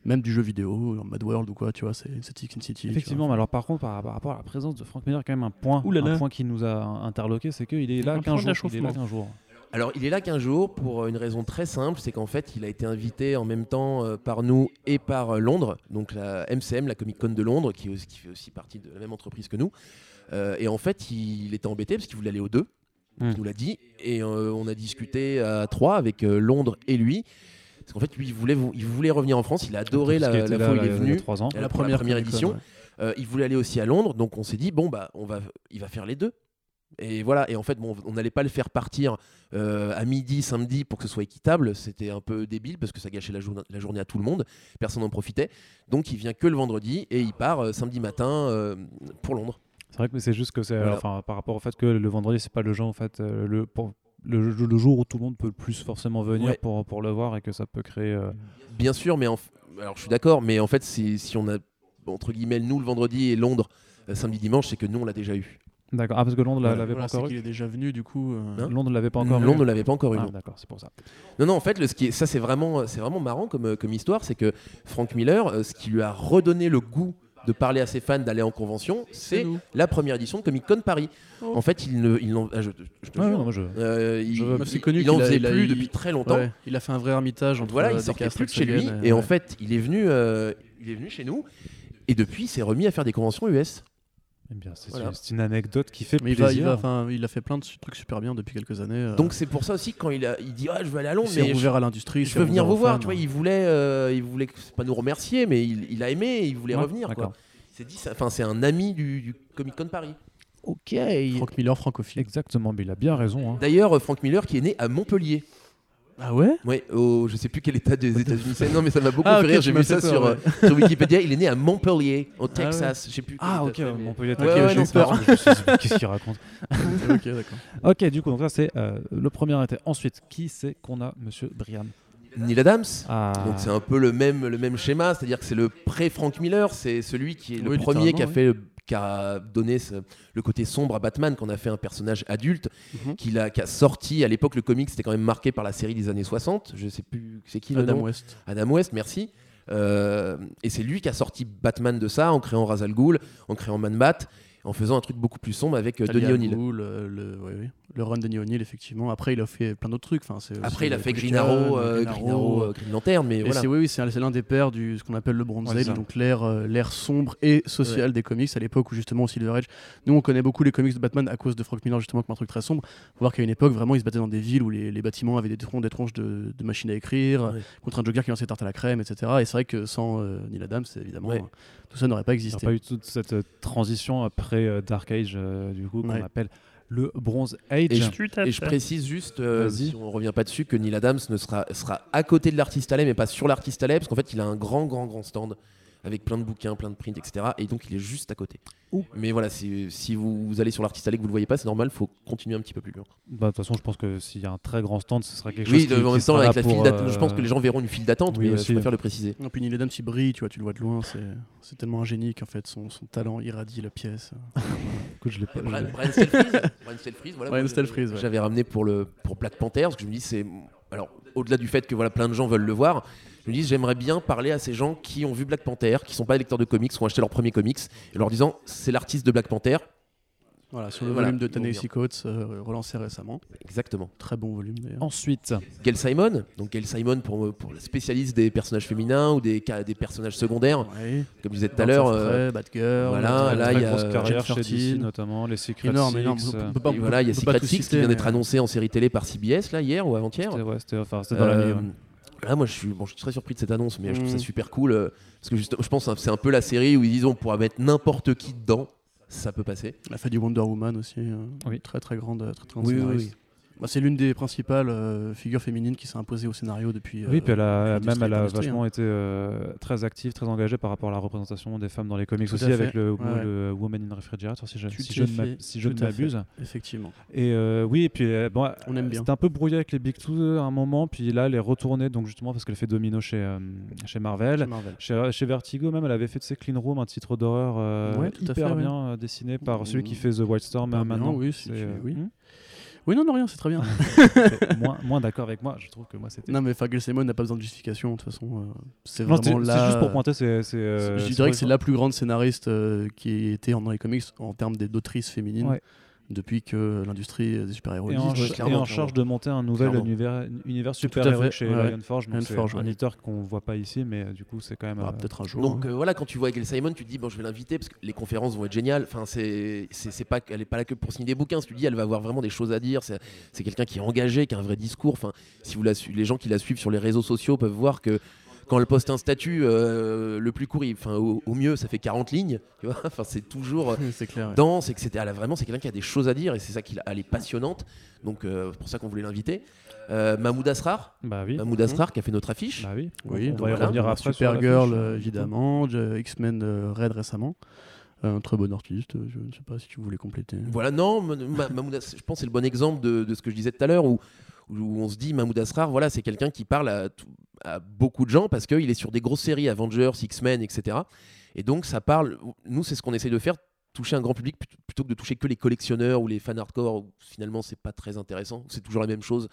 même du jeu vidéo, Mad World ou quoi, tu vois, c'est Sin City. Effectivement, mais alors par contre, par, par rapport à la présence de Frank Miller, quand même un point, là là. un point qui nous a interloqué, c'est qu'il est là Un qu'un point jour. Il est là d'échauffement. qu'un jour. Alors, il est là qu'un jour pour une raison très simple, c'est qu'en fait, il a été invité en même temps euh, par nous et par euh, Londres, donc la MCM, la Comic Con de Londres, qui, fait aussi partie de la même entreprise que nous. Euh, et en fait, il était embêté parce qu'il voulait aller aux deux. Hmm. Il nous l'a dit. Et euh, on a discuté à trois avec euh, Londres et lui. Parce qu'en fait, lui, il voulait, il voulait revenir en France. Il a adoré la, là, fois où il est il y a venu. trois ans. la première édition. ouais. Euh, il voulait aller aussi à Londres, donc on s'est dit bon bah on va, il va faire les deux. Et voilà. Et en fait, bon, on n'allait pas le faire partir euh, à midi samedi pour que ce soit équitable. C'était un peu débile parce que ça gâchait la, journée à tout le monde. Personne n'en profitait. Donc il vient que le vendredi et il part euh, samedi matin euh, pour Londres. C'est vrai que c'est juste que c'est Voilà. enfin par rapport au fait que le vendredi c'est pas le genre en fait euh, le pour- le, le jour où tout le monde peut le plus forcément venir Ouais. pour, pour le voir et que ça peut créer euh, Bien sûr, mais en f- alors je suis d'accord, mais en fait, c'est- si on a entre guillemets nous le vendredi et Londres euh, samedi dimanche, c'est que nous on l'a déjà eu. D'accord. Ah parce que Londres l'avait Voilà, pas c'est encore qu'il eu. est déjà venu, du coup. euh, Hein Londres l'avait pas encore Londres ne l'avait pas encore eu. Ah, non. d'accord, c'est pour ça. Non, non, en fait, le, ce qui est, ça c'est vraiment, c'est vraiment marrant comme, euh, comme histoire, c'est que Frank Miller, ce qui lui a redonné le goût de parler à ses fans, d'aller en convention, c'est la première édition de Comic Con Paris. Oh. En fait, il ne, il n'en- je, je te Ouais, jure, non, moi, je- euh, il, je veux- il- c'est connu il en qu'il a- faisait il a- plus il- depuis très longtemps. Ouais, il a fait un vrai ermitage entre Voilà, euh, il sortait plus de chez lui, et en fait, il est venu, euh, il est venu chez nous, et depuis, il s'est remis à faire des conventions US. Eh bien, c'est Voilà. une anecdote qui fait Mais il, va, il, plaisir. va, enfin, il a fait plein de trucs super bien depuis quelques années. euh, Donc c'est pour ça aussi que quand il, a, il dit ah je veux aller à il Londres, s'est mais je, ouvert à l'industrie. je veux venir vous voir. Tu vois, il voulait, euh, il voulait c'est pas nous remercier, mais il, il a aimé, il voulait Ouais, revenir. Quoi. Il s'est dit, enfin c'est un ami du, du Comic Con Paris. Ok. Frank Miller, francophile. Exactement, mais il a bien raison. hein. D'ailleurs, Frank Miller qui est né à Montpellier. Ah ouais? Ouais, au, je sais plus quel état des États-Unis c'est. Non, mais ça m'a beaucoup Ah, fait ok, rire. tu J'ai m'as vu ça fait sur, euh, sur Wikipédia. Il est né à Montpellier, au ouais. Texas. Je sais plus. Ah ok. Ouais, j'ai non, eu c'est peur. pas Je me suis dit, Qu'est-ce qu'il raconte Ok, d'accord. Ok, du coup, donc ça c'est euh, le premier été. Ensuite, qui c'est qu'on a, Monsieur Brian? Neil Adams. Ah. Donc c'est un peu le même, le même schéma, c'est-à-dire que c'est le pré-Frank Miller, c'est celui qui est le Oui, premier qui a littéralement, fait, le- qui a donné ce- le côté sombre à Batman, qu'on a fait un personnage adulte, Mhm. a, qui a sorti à l'époque le comic, c'était quand même marqué par la série des années 60. Je sais plus c'est qui le Adam nom West. Adam West, merci. Euh, et c'est lui qui a sorti Batman de ça en créant Ra's al Ghul, en créant Man Bat. En faisant un truc beaucoup plus sombre avec euh, Denis O'Neill. euh, le, ouais, ouais. le run de Denis O'Neill, effectivement. Après, il a fait plein d'autres trucs. Enfin, c'est aussi Après, il a les fait Green Arrow, euh, Green Arrow, euh, Green Lantern, mais Et voilà. c'est oui, oui, c'est un- c'est l'un des pères du ce qu'on appelle le Bronze c'est Age, donc l'ère euh, sombre et sociale des comics à l'époque où justement au Silver Age. Nous, on connaît beaucoup les comics de Batman à cause de Frank Miller justement comme un truc très sombre. Faut voir qu'à une époque vraiment, ils se battaient dans des villes où les, les bâtiments avaient des troncs, des tronches de, de machines à écrire contre un Joker qui lançait tarte à la crème, etc. Et c'est vrai que sans euh, Neil Adams, évidemment, Ouais. euh, tout ça n'aurait pas Il n'y a existé. pas eu toute cette euh, transition après euh, Dark Age, euh, du coup, qu'on Ouais. appelle le Bronze Age. Et je, et je précise juste, euh, si on revient pas dessus, que Neil Adams ne sera, sera à côté de l'artiste allait, mais pas sur l'artiste allait, parce qu'en fait, il a un grand, grand, grand stand avec plein de bouquins, plein de prints, etc. Et donc, il est juste à côté. Mais voilà, si, vous, vous allez sur l'artiste allait que vous le voyez pas, c'est normal, faut continuer un petit peu plus loin. Bah, De toute façon, je pense que s'il y a un très grand stand, ce sera quelque Oui, chose de- en même temps, sera avec là la file pour, d'attente, euh, je pense que les gens verront une file d'attente, oui, mais euh, aussi. je préfère le préciser. Et puis Neil Adams, il brille, tu vois, tu le vois de loin, c'est tellement un génie qu'en fait son, son talent irradie la pièce. Écoute, je l'ai pas. Brian, Brian Stelfreeze, voilà, ouais. j'avais ramené pour le pour Black Panther parce que je me dis c'est alors au-delà du fait que voilà plein de gens veulent le voir, me dis j'aimerais bien parler à ces gens qui ont vu Black Panther, qui sont pas lecteurs de comics, qui ont acheté leur premier comics et leur disant c'est l'artiste de Black Panther. Voilà, sur le Voilà, volume de Ta-Nehisi Coates, euh, relancé récemment. Exactement. Très bon volume d'ailleurs. Ensuite, Gail Simon, donc Gail Simon pour pour la spécialiste des personnages féminins ou des des personnages secondaires, Ouais. comme je disais tout à l'heure. euh, Batgirl. voilà, euh, là, il y a, grosse carrière chez DC, 13, notamment les Secret énorme, Six. énorme. euh, peut pas- voilà, il y a Secret Six qui vient d'être annoncé en série télé par CBS là hier ou avant-hier. C'était ouais, enfin, dans la Euh. Là, moi, je suis, bon, je suis très surpris de cette annonce, mais je trouve ça Mm. super cool euh, parce que juste, je pense que c'est un peu la série où ils disent on pourra mettre n'importe qui dedans, ça peut passer. Elle a fait du Wonder Woman aussi. euh, Oui. Très très grande, très, très grande Oui, oui, scénariste. Bah, c'est l'une des principales euh, figures féminines qui s'est imposée au scénario depuis. Oui, euh, puis elle a, depuis même elle a vachement été euh, très active, très engagée par rapport à la représentation des femmes dans les comics Tout aussi, avec le, Ouais. le Woman in Refrigerator, si je, si je ne si je ne m'abuse. hein, Effectivement. Et euh, oui, et puis euh, bon, On aime bien. C'était un peu brouillé avec les Big Two à un moment, puis là, elle est retournée, donc justement parce qu'elle fait Domino chez, euh, chez Marvel. Chez Marvel. Chez, chez Vertigo, même, elle avait fait de ses Clean Room, un titre d'horreur euh, Ouais, hyper fait, bien euh, dessiné par celui qui Mmh. fait The White Storm euh, maintenant. oui, euh, oui. Oui, non, non, rien, c'est très bien. T'es moins, moins d'accord avec moi, je trouve que moi c'était. non, mais Fergal Simon n'a pas besoin de justification, de toute façon. euh, c'est Non, c'est vraiment c'est là. juste pour pointer, c'est. c'est, euh, je c'est dirais que c'est la plus grande scénariste euh, qui était dans les comics en termes des- d'autrices féminines Ouais. Depuis que l'industrie des super-héros Et en, existe. ouais, ch- et en charge de monter un nouvel Clairement. univers, univers à super fait, héroïque chez ouais. Lionforge. donc C'est Lionforge, un ouais. éditeur qu'on voit pas ici, mais euh, du coup, c'est quand même. Ah, euh, Peut-être un jour. Donc hein. euh, voilà, quand tu vois Gail Simon, tu te dis bon, je vais l'inviter parce que les conférences vont être géniales. Enfin, c'est, c'est, pas, elle est pas là que pour signer des bouquins. Si tu dis, elle va avoir vraiment des choses à dire. C'est, c'est quelqu'un qui est engagé, qui a un vrai discours. Enfin, si vous la, les gens qui la suivent sur les réseaux sociaux peuvent voir que quand elle poste un statut, euh, le plus court, il- enfin, au, au mieux, ça fait 40 lignes. Tu vois enfin, c'est toujours c'est clair. ouais. dense, etc. A vraiment, c'est quelqu'un qui a des choses à dire et c'est ça qui l'a- elle est passionnante. Donc euh, c'est pour ça qu'on voulait l'inviter. Euh, Mahmoud Asrar, Bah oui. Mahmoud Asrar qui a fait notre affiche. Bah oui. Oui, on va y voilà. revenir après. Supergirl, l'affiche, euh, évidemment, X-Men euh, Red récemment. Un très bon artiste, je ne sais pas si tu voulais compléter. Voilà, non, Ma- Ma- Mahmoud As- je pense que c'est le bon exemple de, de ce que je disais tout à l'heure, où, où on se dit Mahmoud Asrar, voilà, c'est quelqu'un qui parle à, beaucoup de gens parce qu'il est sur des grosses séries, Avengers, X-Men, etc. Et donc ça parle, nous c'est ce qu'on essaie de faire, toucher un grand public plut- plutôt que de toucher que les collectionneurs ou les fans hardcore, où finalement c'est pas très intéressant, c'est toujours la même chose.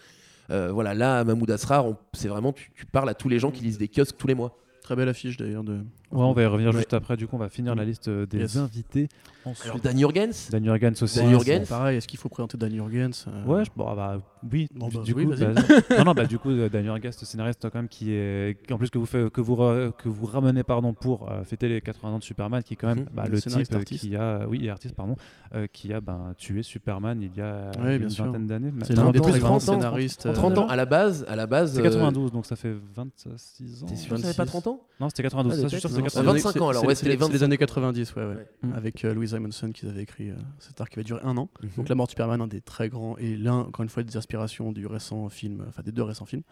Euh, voilà, là, Mahmoud Asrar, c'est vraiment, tu, tu parles à tous les gens qui lisent des kiosques tous les mois. Très belle affiche d'ailleurs de. Ouais, on va y revenir Ouais. juste après. Du coup, on va finir la liste euh, des Yes. invités. Alors, Ensuite, Dan Jurgens, Dan Jurgens aussi. Dan Jurgens. Pareil, est-ce qu'il faut présenter Dan Jurgens euh, Ouais, je- bon, ah bah, oui. Bon, du, bah, du oui, coup, bah, non, non, bah, du coup, euh, Dan Jurgens, scénariste quand même qui est, qui, en plus que vous fait, que vous que vous ramenez pardon pour euh, fêter les 80 ans de Superman, qui est quand même bah, Le le type scénariste artiste. qui a, oui, et artiste pardon, euh, qui a ben, tué Superman il y a Ouais, bien une sûr. vingtaine d'années. C'est maintenant. l'un des très grands 30 ans, scénaristes. en 30 euh, ans, à la base, à la base. C'est euh, 92, donc ça fait 26 ans. T'es sûr que ça avait pas 26. 30 ans Non, c'était 92. Ah, ça, je suis sûr c'est 92. 25 ans, alors, ouais, c'était les les 25. années 90, ouais, ouais. Mm. Avec euh, Louise Simonson qu'ils avaient écrit euh, cet arc qui va durer un an. Mhm. Donc La mort de Superman, un des très grands, et l'un, encore une fois, des inspirations du récent film, enfin des deux récents films.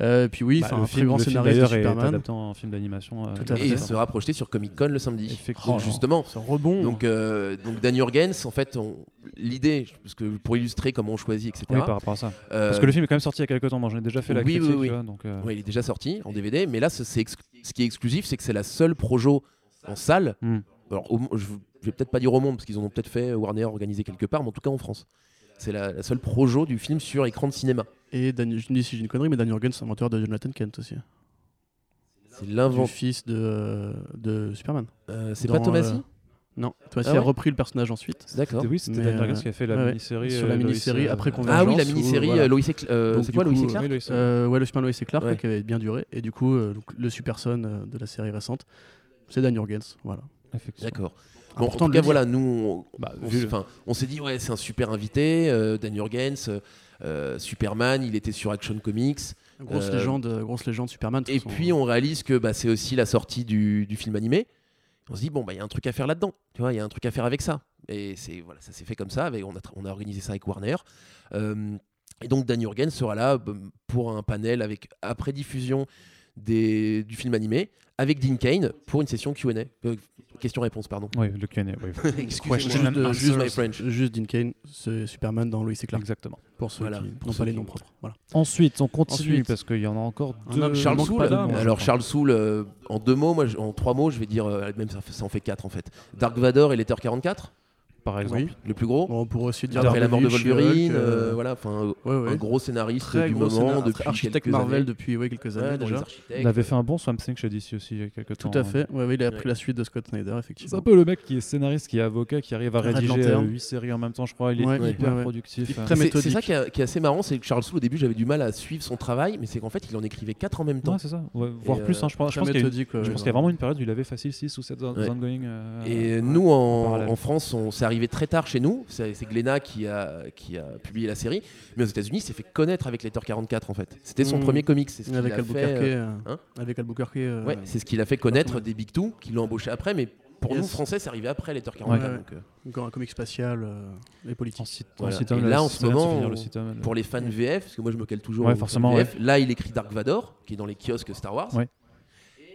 Euh, puis oui, Bah, le un film, très grand scénariste de d'ailleurs est Superman. adapté en film d'animation. euh, Et il sera projeté sur Comic Con le samedi. Donc justement, Ce rebond. donc, euh, donc Dan Jurgens, en fait, on- l'idée, parce que pour illustrer comment on choisit, etc. Oui, par rapport à ça. euh, Parce que le film est quand même sorti il y a quelques temps. Moi, j'en ai déjà fait la oui, oui, critique. oui. vois, donc, euh, ouais, il est déjà sorti en DVD, mais là, ce, c'est qui est exclusif, c'est que c'est la seule projo en salle. hmm. Alors, au- je, je vais peut-être pas dire au monde, parce qu'ils en ont peut-être fait Warner organisé quelque part, mais en tout cas en France. C'est la, la seule projo du film sur écran de cinéma. Et Dan, je dis si j'ai une connerie, mais Dan Jurgens, c'est inventeur de Jonathan Kent aussi. C'est l'invent. fils de, euh, de Superman. Euh, c'est pas Thomasy euh, Non, aussi Ah ouais a repris le personnage ensuite. D'accord. Oui, c'était Mais, Daniel euh, qui a fait la ouais, mini-série. Sur euh, la Lois, mini-série euh, après euh, Convergence. Ah oui, la mini-série voilà. euh, Lois et euh, c'est quoi Lois et Clark oui, Lois, Euh, ouais, le Superman Lois et Clark Ouais. qui avait bien duré. Et du coup, euh, donc, le Super Son euh, de la série récente, c'est Dan Jurgens. Voilà. D'accord. Bon, en Important tout cas, voilà, nous, on, Bah, on s'est dit, ouais, c'est un super invité, euh, Dan Jurgens, euh, euh, Superman, il était sur Action Comics. Grosse Euh, légende, euh, grosse légende Superman. Et façon. puis, on réalise que bah, c'est aussi la sortie du, du film animé. On se dit, bon, bah, il y a un truc à faire là-dedans. Tu vois, il y a un truc à faire avec ça. Et c'est voilà, ça s'est fait comme ça. Avec, on, a, tra- on a organisé ça avec Warner. Euh, et donc, Dan Jurgens sera là bah, pour un panel avec, après diffusion des, du film animé avec Dean Kane pour une session QA. Euh, Question-réponse, pardon. Oui, le Q&A, oui. Excusez-moi. Juste, de- my French. juste Dean Kane, c'est Superman dans Lois et Clark. Exactement. Pour ceux Voilà, qui pour n'ont pas les noms propres. Voilà. Ensuite, on continue Ensuite. parce qu'il y en a encore deux. Charles Soule, alors. Charles Soule, euh, en deux mots, moi, en trois mots, je vais dire, euh, même ça en fait quatre en fait. Dark Vador et Letter 44, par exemple. Oui. le plus gros. On pourrait aussi dire Après la mort de Wolverine, euh, euh, voilà, enfin, ouais, ouais. un gros scénariste Très du gros moment, scénar- depuis architecte quelques Marvel années. depuis ouais, quelques années déjà. Il avait fait un bon Swamp Thing chez DC aussi il y a quelques temps. Tout à fait. Ouais, ouais, il a pris Ouais. la suite de Scott Snyder, C'est un effectivement. peu le mec qui est scénariste, qui est avocat, qui arrive à rédiger Lantern. 8 séries en même temps, je crois. Il est Ouais, hyper productif. Très euh. C'est- méthodique. ça qui, est- qui est assez marrant, c'est que Charles Soule, au début, j'avais du mal à suivre son travail, mais c'est qu'en fait, il en écrivait quatre en même temps. Ouais, c'est ça. Ouais, voire plus, euh, hein, je pense. Je Très pense qu'il y a méthodique. vraiment une période où il avait facile 6 ou 7 Ouais. ongoing. euh, Et euh, nous, en France, on s'est arrivé très tard chez nous. C'est Glénat qui a, qui a publié la série. Mais aux États-Unis, il s'est fait connaître avec Letter 44 en fait. C'était son Mm. premier comic. C'est ce qu'il Avec a Albuquerque. fait. euh, euh, hein Avec Albuquerque. euh, Ouais, c'est ce qu'il a fait connaître des Big Two qui l'ont embauché après. Mais pour Yes. nous, français, c'est arrivé après Letter 44. Ouais. donc, euh, Encore un comic spatial euh, et en politique. en Voilà. Et là, en ce moment, le pour les fans VF, parce que moi je me cale toujours forcément, VF, là il écrit Dark Vador, qui est dans les kiosques Star Wars. Ouais.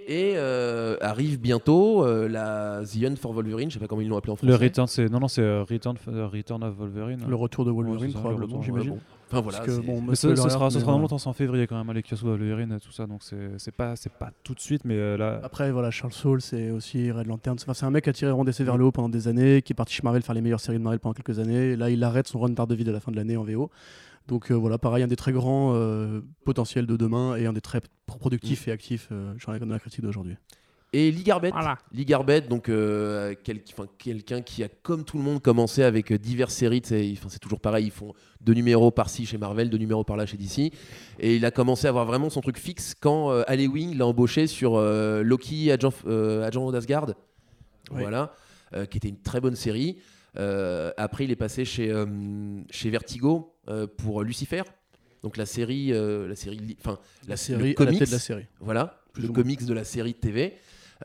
Et euh, arrive bientôt euh, la The Hunt for Wolverine, je sais pas comment ils l'ont appelé en français. Le Return, c'est non non, c'est euh, Return, Return of Wolverine. Le retour de Wolverine, probablement, retour, j'imagine. Ouais, bon. Enfin voilà. Parce que, bon, Mais ce, sera, ce sera dans longtemps, c'est en février quand même, les kiosques Wolverine et tout ça, donc c'est c'est pas, c'est pas tout de suite, mais euh, là, Après, voilà, Charles Soule, c'est aussi Red Lantern. Enfin, c'est un mec qui a tiré Ron DC vers le haut pendant des années, qui est parti chez Marvel faire les meilleures séries de Marvel pendant quelques années. Et là, il arrête son run Daredevil à la fin de l'année en VO. Donc euh, voilà, pareil, un des très grands euh, potentiels de demain et un des très productifs et actifs euh, sur la, dans la critique d'aujourd'hui. Et Lee Garbett, Voilà. Lee Garbett, donc euh, quel- quelqu'un qui a comme tout le monde commencé avec diverses séries, c'est toujours pareil, ils font deux numéros par-ci chez Marvel, deux numéros par-là chez DC, et il a commencé à avoir vraiment son truc fixe quand euh, Alley Wing l'a embauché sur euh, Loki, Agent, euh, Agent d'Asgard, Oui. voilà, euh, qui était une très bonne série. Euh, après, il est passé chez, euh, chez Vertigo euh, pour Lucifer, donc la série, euh, la série, enfin la, le série, à la comics, tête de la série. voilà, Plus le moins. comics de la série de TV.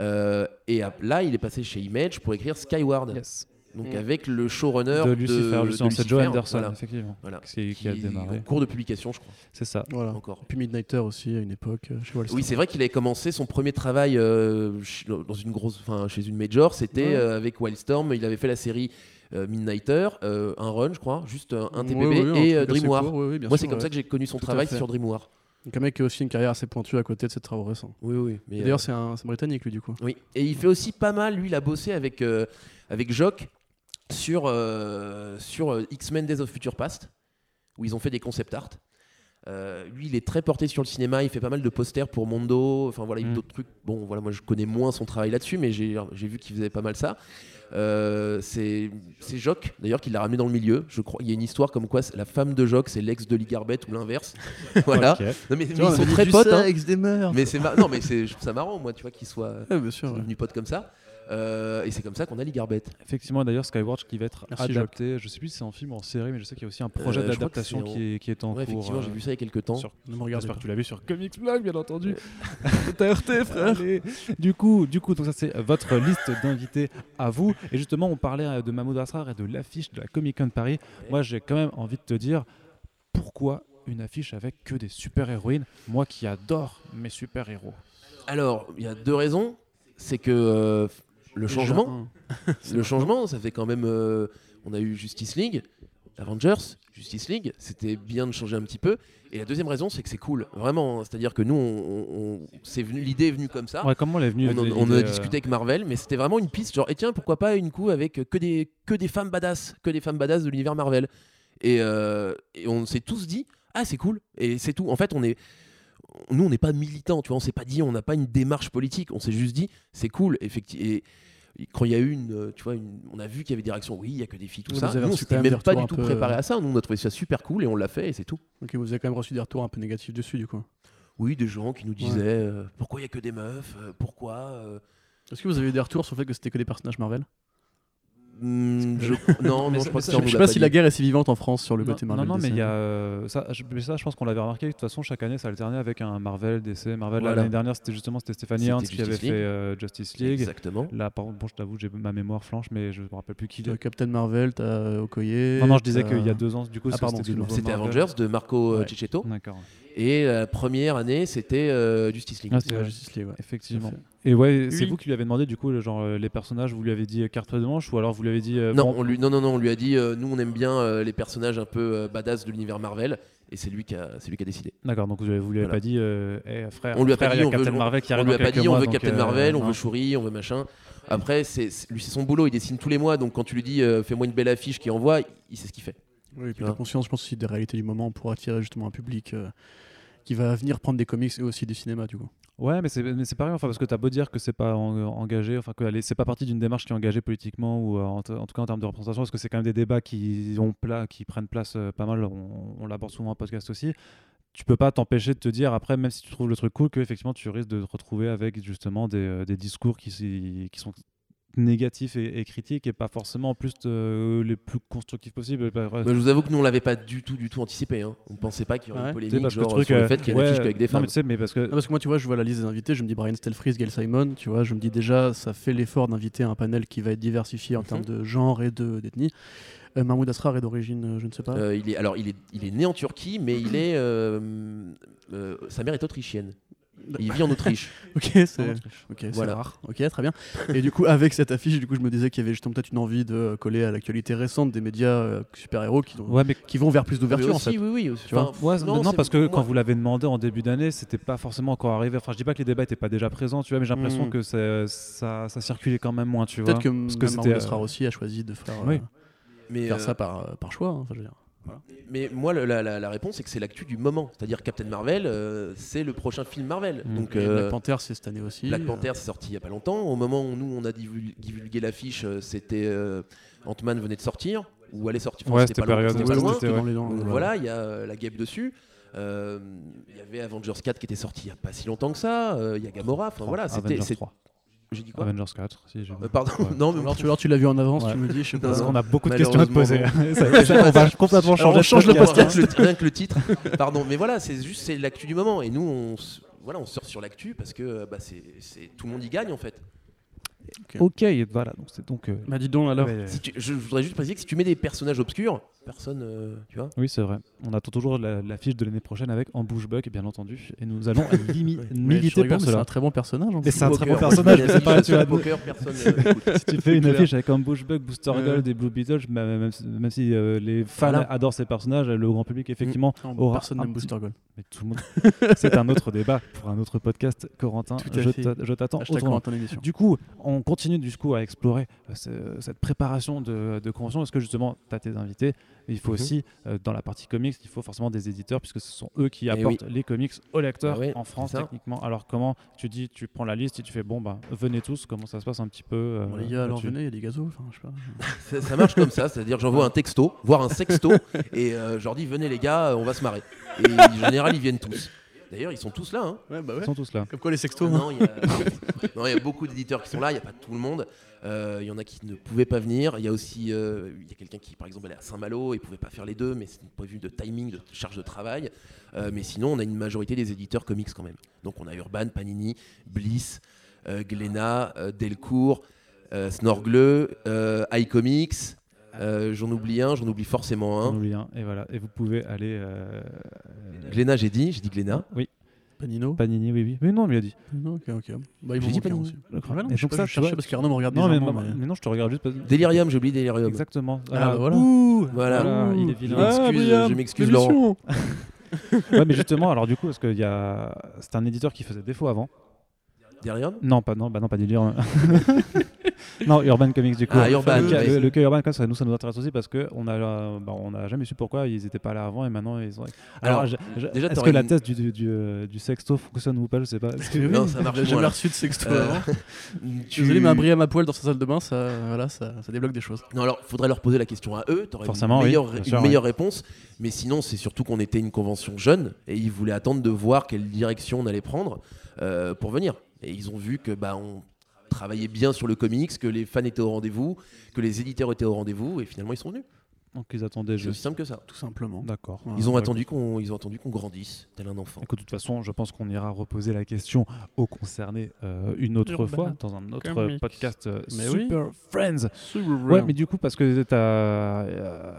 Euh, et là, il est passé chez Image pour écrire Skyward, yes. donc Mm. avec le showrunner de de, Lucifer, c'est Lucifer, Joe Anderson, voilà, effectivement, voilà, qui, qui a démarré. en cours de publication, je crois, C'est ça. Voilà. encore. Et puis Midnighter aussi, à une époque, euh, chez Wall Oui, c'est vrai qu'il avait commencé son premier travail euh, dans une grosse, enfin, chez une major, c'était Ouais. euh, avec Wildstorm. Il avait fait la série Midnighter, euh, un run, je crois, juste un, un TPB Ouais, ouais, un et euh, truc assez Dream War. court, ouais, Moi, c'est comme ouais. ça que j'ai connu son Tout travail sur Dream War. Donc un mec qui a aussi une carrière assez pointue à côté de ses travaux récents. Oui, oui. mais, euh, D'ailleurs, c'est un, c'est un britannique, lui, du coup. Oui, et il fait aussi pas mal, lui, il a bossé avec, euh, avec Jock sur, euh, sur euh, X-Men Days of Future Past, où ils ont fait des concept art. Euh, lui, il est très porté sur le cinéma, il fait pas mal de posters pour Mondo, enfin voilà, il y a Mm. d'autres trucs. Bon, voilà, moi je connais moins son travail là-dessus, mais j'ai j'ai vu qu'il faisait pas mal ça. Euh, c'est c'est Jock, d'ailleurs, qui l'a ramené dans le milieu. Je crois, il y a une histoire comme quoi la femme de Jock, c'est l'ex de Lee Garbett ou l'inverse. voilà. Non, mais, mais ils sont très potes. hein. des meurtres. Mais c'est mar- non, mais c'est je trouve ça marrant, moi, tu vois, qu'ils soient ouais. devenus potes comme ça. Euh, et c'est comme ça qu'on a Lee Garbett. Effectivement, d'ailleurs, Skywatch qui va être Merci, adapté. Je sais plus si c'est en film ou en série, mais je sais qu'il y a aussi un projet Euh, d'adaptation en- qui, est, qui est en Ouais, cours. effectivement, euh, j'ai vu ça il y a quelques temps. sur- Ne me regardez J'espère pas. que tu l'as vu sur Comics Blog, bien entendu. T'as heurté, frère. Allez. Du coup, du coup, donc ça c'est votre liste d'invités à vous. Et justement, on parlait euh, de Mahmoud Asrar et de l'affiche de la Comic Con Paris. Moi, j'ai quand même envie de te dire pourquoi une affiche avec que des super héroïnes. Moi, qui adore mes super héros. Alors, il y a deux raisons. C'est que euh, le Déjà, changement, le changement, ça fait quand même. euh, on a eu Justice League, Avengers, Justice League. C'était bien de changer un petit peu. Et la deuxième raison, c'est que c'est cool, vraiment. C'est-à-dire que nous, on, on- c'est venu, l'idée est venue comme ça. Ouais, comment elle est venue On, en- l'idée, on en a euh, discuté avec Marvel, mais c'était vraiment une piste genre, et tiens, pourquoi pas une coup avec que des, que des femmes badass, que des femmes badass de l'univers Marvel. Et, euh, et on s'est tous dit, ah, c'est cool, et c'est tout. En fait, on est. Nous, on n'est pas militants, tu vois, on s'est pas dit, on n'a pas une démarche politique, on s'est juste dit, c'est cool, effectivement. Et quand il y a eu une, euh, tu vois, une- on a vu qu'il y avait des réactions, oui, il y a que des filles, tout ça. vous Nous, on s'était même pas du tout peu, préparé euh, à ça. Nous, on a trouvé ça super cool et on l'a fait et c'est tout. Ok, vous avez quand même reçu des retours un peu négatifs dessus, du coup. Oui, des gens qui nous disaient euh, pourquoi il y a que des meufs, euh, pourquoi. Est-ce que vous avez eu des retours sur le fait que c'était que des personnages Marvel? Hmm, je- Non, Mais non, je crois mais que ça- Je sais pas si la guerre est si vivante en France sur le non, côté non, Marvel. non, mais DC. il y a euh, ça, je, mais ça, je pense qu'on l'avait remarqué. De toute façon, chaque année, ça alternait avec un Marvel, DC, Marvel. Voilà. L'année dernière, c'était justement c'était Stéphanie Hans qui avait fait euh, Justice League. Exactement. Là, par contre, bon, je t'avoue, j'ai ma mémoire flanche, mais je me rappelle plus qui. T'as Captain Marvel, t'as euh, Okoye. Non, non, je disais qu'il y a deux ans, du coup, Ah, c'était. Avengers de Marco Ouais. Cicchetto. D'accord. Et la première année, c'était euh, Justice League. Ah, c'est Ouais. Justice League, ouais. Effectivement. Et ouais, c'est Oui. vous qui lui avez demandé du coup, le genre euh, les personnages, vous lui avez dit euh, carte de manche ou alors vous lui avez dit euh, Non, bon, on lui, non, non, non, on lui a dit, euh, nous on aime bien euh, les personnages un peu euh, badass de l'univers Marvel, et c'est lui qui a, c'est lui qui a décidé. D'accord, donc vous, lui- vous lui avez Voilà. pas dit, euh, Eh, frère, On lui a frère, pas dit, on veut- Captain on- Marvel qui On lui a pas dit, on veut Captain euh, Marvel, on veut Shuri, on veut machin. Après, c'est, c'est- lui c'est son boulot, il dessine tous les mois, donc quand tu lui dis, euh, fais-moi une belle affiche qu'il envoie, il sait ce qu'il fait. Oui, et puis vois. conscience, je pense aussi des réalités du moment pour attirer justement un public euh, qui va venir prendre des comics et aussi du cinéma, du coup. Ouais, mais c'est mais c'est pareil, enfin, parce que t'as beau dire que c'est pas en- engagé, enfin que c'est pas partie d'une démarche qui est engagée politiquement ou euh, en, tout cas en termes de représentation, parce que c'est quand même des débats qui ont pla- qui prennent place euh, pas mal. On, l'aborde souvent en podcast aussi. Tu peux pas t'empêcher de te dire après, même si tu trouves le truc cool, que effectivement tu risques de te retrouver avec justement des, euh, des discours qui, qui sont négatifs et, et critiques et pas forcément en plus euh, les plus constructifs possibles. Bah. Mais je vous avoue que nous on l'avait pas du tout, du tout anticipé. Hein. On pensait pas qu'il y aurait Ouais. une polémique parce que genre, le truc, sur le euh, fait qu'il y ouais, qu'avec des non, femmes. mais tu sais, mais parce que Non, parce que moi, tu vois, je vois la liste des invités, je me dis Brian Stelfreeze, Gail Simon, tu vois, je me dis déjà, ça fait l'effort d'inviter un panel qui va être diversifié en Mhm. termes de genre et de- d'ethnie. Euh, Mahmoud Asrar est d'origine, euh, je ne sais pas. Euh, il est, alors il est, il est né en Turquie, mais il est, euh, euh, sa mère est autrichienne. Il vit en Autriche. ok, c'est Voilà. rare. Ok, très bien. Et du coup, avec cette affiche, du coup, je me disais qu'il y avait justement peut-être une envie de coller à l'actualité récente des médias euh, super-héros qui, ont- ouais, mais qui vont vers plus d'ouverture, en fait. oui, oui. aussi. Tu vois Enfin, Ouais, non, parce que moi- quand vous l'avez demandé en début d'année, c'était pas forcément encore arrivé. Enfin, je dis pas que les débats étaient pas déjà présents, tu vois, mais j'ai l'impression Mm. que ça, ça circulait quand même moins, tu vois. Peut-être que, parce que Mahmoud euh, aussi a choisi de faire, Oui. euh, mais, faire euh, ça par, euh, par choix. hein, enfin, je veux dire. Mais moi, la, la- la réponse, c'est que c'est l'actu du moment. C'est-à-dire Captain Marvel, euh, c'est le prochain film Marvel. Mm. Donc, euh, Black Panther, c'est cette année aussi. Black euh, Panther, c'est sorti il y a pas longtemps. Au moment où nous, on a divul- divulgué l'affiche, c'était euh, Ant-Man venait de sortir, ou allait sortir. Enfin, Ouais, c'était pas loin, ouais, pas loin. c'était ouais. dans les dents, Donc voilà. il y a euh, la guêpe dessus. Euh, Il y avait Avengers 4 qui était sorti il y a pas si longtemps que ça. Euh, Il y a Gamora. Enfin voilà, c'était. Avengers c'est- 3. J'ai dit quoi Avengers 4, si j'ai Euh, Pardon. Ouais. Non, mais Alors tu, alors, tu l'as vu en avance, Ouais. tu me dis, je sais pas. Parce qu'on a beaucoup de questions à te poser. Ça- ça, on va complètement Alors, changer on change le podcast. Le- rien que le titre. Pardon, mais voilà, c'est juste c'est l'actu du moment. Et nous, on, s- voilà, on sort sur l'actu parce que bah, c'est, c'est- tout le monde y gagne en fait. Ok, voilà. Donc c'est donc. euh, Bah dis donc alors. ouais, Si tu- je voudrais juste préciser que si tu mets des personnages obscurs, personne, euh, tu vois. Oui, c'est vrai. On attend toujours la- l'affiche de l'année prochaine avec Ambush Buck, bien entendu, et nous allons militer pour C'est un très bon personnage. en Et plus. c'est un très bon personnage, c'est pas tu poker, personne. Si tu fais une affiche avec Ambush Buck, Booster. Gold et Blue Beetle, même, même si- euh, les fans Voilà. adorent ces personnages, le grand public effectivement Non, aura Personne un n'aime Booster Gold. Mais tout le monde. c'est un autre débat pour un autre podcast. Corentin, je fait. t'a- je t'attends. Du coup, on continue du coup à explorer euh, ce- cette préparation de, de convention. Est-ce que justement, tu as tes invités? Il faut Mhm. aussi, euh, dans la partie comics, il faut forcément des éditeurs, puisque ce sont eux qui Eh apportent les comics aux lecteurs Ah oui, en France, techniquement. Alors, comment tu dis, tu prends la liste et tu fais, bon, bah, venez tous, comment ça se passe un petit peu euh, Bon, les gars, alors venez, il y a des gazos. Enfin, je sais pas. ça, ça marche comme ça, c'est-à-dire j'envoie un texto, voire un sexto, et euh, je leur dis venez les gars, on va se marrer. Et en général, ils viennent tous. D'ailleurs, ils sont tous là. Hein. Ouais, bah Ils sont tous là. Comme quoi les sextos. Non, il y, a... y beaucoup d'éditeurs qui sont là, il n'y a pas tout le monde. Euh, Il y en a qui ne pouvaient pas venir. Il y a aussi euh, il y a quelqu'un qui, par exemple, allait à Saint-Malo et ne pouvait pas faire les deux, mais c'est un point de vue de timing, de charge de travail. Euh, mais sinon, on a une majorité des éditeurs comics quand même. Donc on a Urban, Panini, Bliss, euh, Glénat, euh, Delcourt, euh, Snorgle, euh, iComics. Euh, j'en oublie un, j'en oublie forcément un. oublie un. Et voilà. Et vous pouvez aller. euh, Glénat, j'ai dit, j'ai dit Glénat. Oui, Panino. Panini, oui, oui. Mais non, on lui a dit. Non, ok, ok. Bah, ils dit Panini. aussi. D'accord. Ouais, non, Et je sais donc pas, ça, je cherchais parce qu'Arnaud me regarde Non, mais, bizarrement, mais... mais- non, je te regarde juste. parce- Delirium, j'ai oublié Delirium. Exactement. Ah, bah voilà. Ouh, Voilà. il est Je vilain. je m'excuse, l'émission. Laurent. ouais, mais justement, alors du coup, qu'il y a. C'est un éditeur qui faisait défaut avant Delirium? Non, pas non, bah non, pas Delirium. Non, Urban Comics du coup. Ah, Urban, Le, cas- le, le cas Urban, ça, nous, ça nous intéresse aussi parce a, euh, bah, on a jamais su pourquoi ils n'étaient pas là avant et maintenant ils ont. Alors, Alors, déjà, est-ce que la thèse du, du, du, euh, du sexto fonctionne ou pas Je sais pas. Que- Non, ça marche J'ai jamais reçu de sexto Euh, avant. tu- Désolé, mais un bris à ma poêle dans sa salle de bain, ça, voilà, ça, ça débloque des choses. Non, alors, faudrait leur poser la question à eux. T'aurais Forcément, une oui, meilleure, une sûr, meilleure réponse. Mais sinon, c'est surtout qu'on était une convention jeune et ils voulaient attendre de voir quelle direction on allait prendre euh, pour venir. Et ils ont vu que bah, on travaillait bien sur le comics, que les fans étaient au rendez-vous, que les éditeurs étaient au rendez-vous, et finalement ils sont venus. Donc ils attendaient C'est aussi juste. simple que ça. Tout simplement. D'accord. Ils ont Ouais. attendu qu'on, ils ont attendu qu'on grandisse, tel un enfant. Écoute, de toute façon, je pense qu'on ira reposer la question aux concernés euh, une autre Urban fois dans un autre Comics. podcast euh, Mais oui. Super Friends. Ouais, mais du coup, parce que t'as, euh,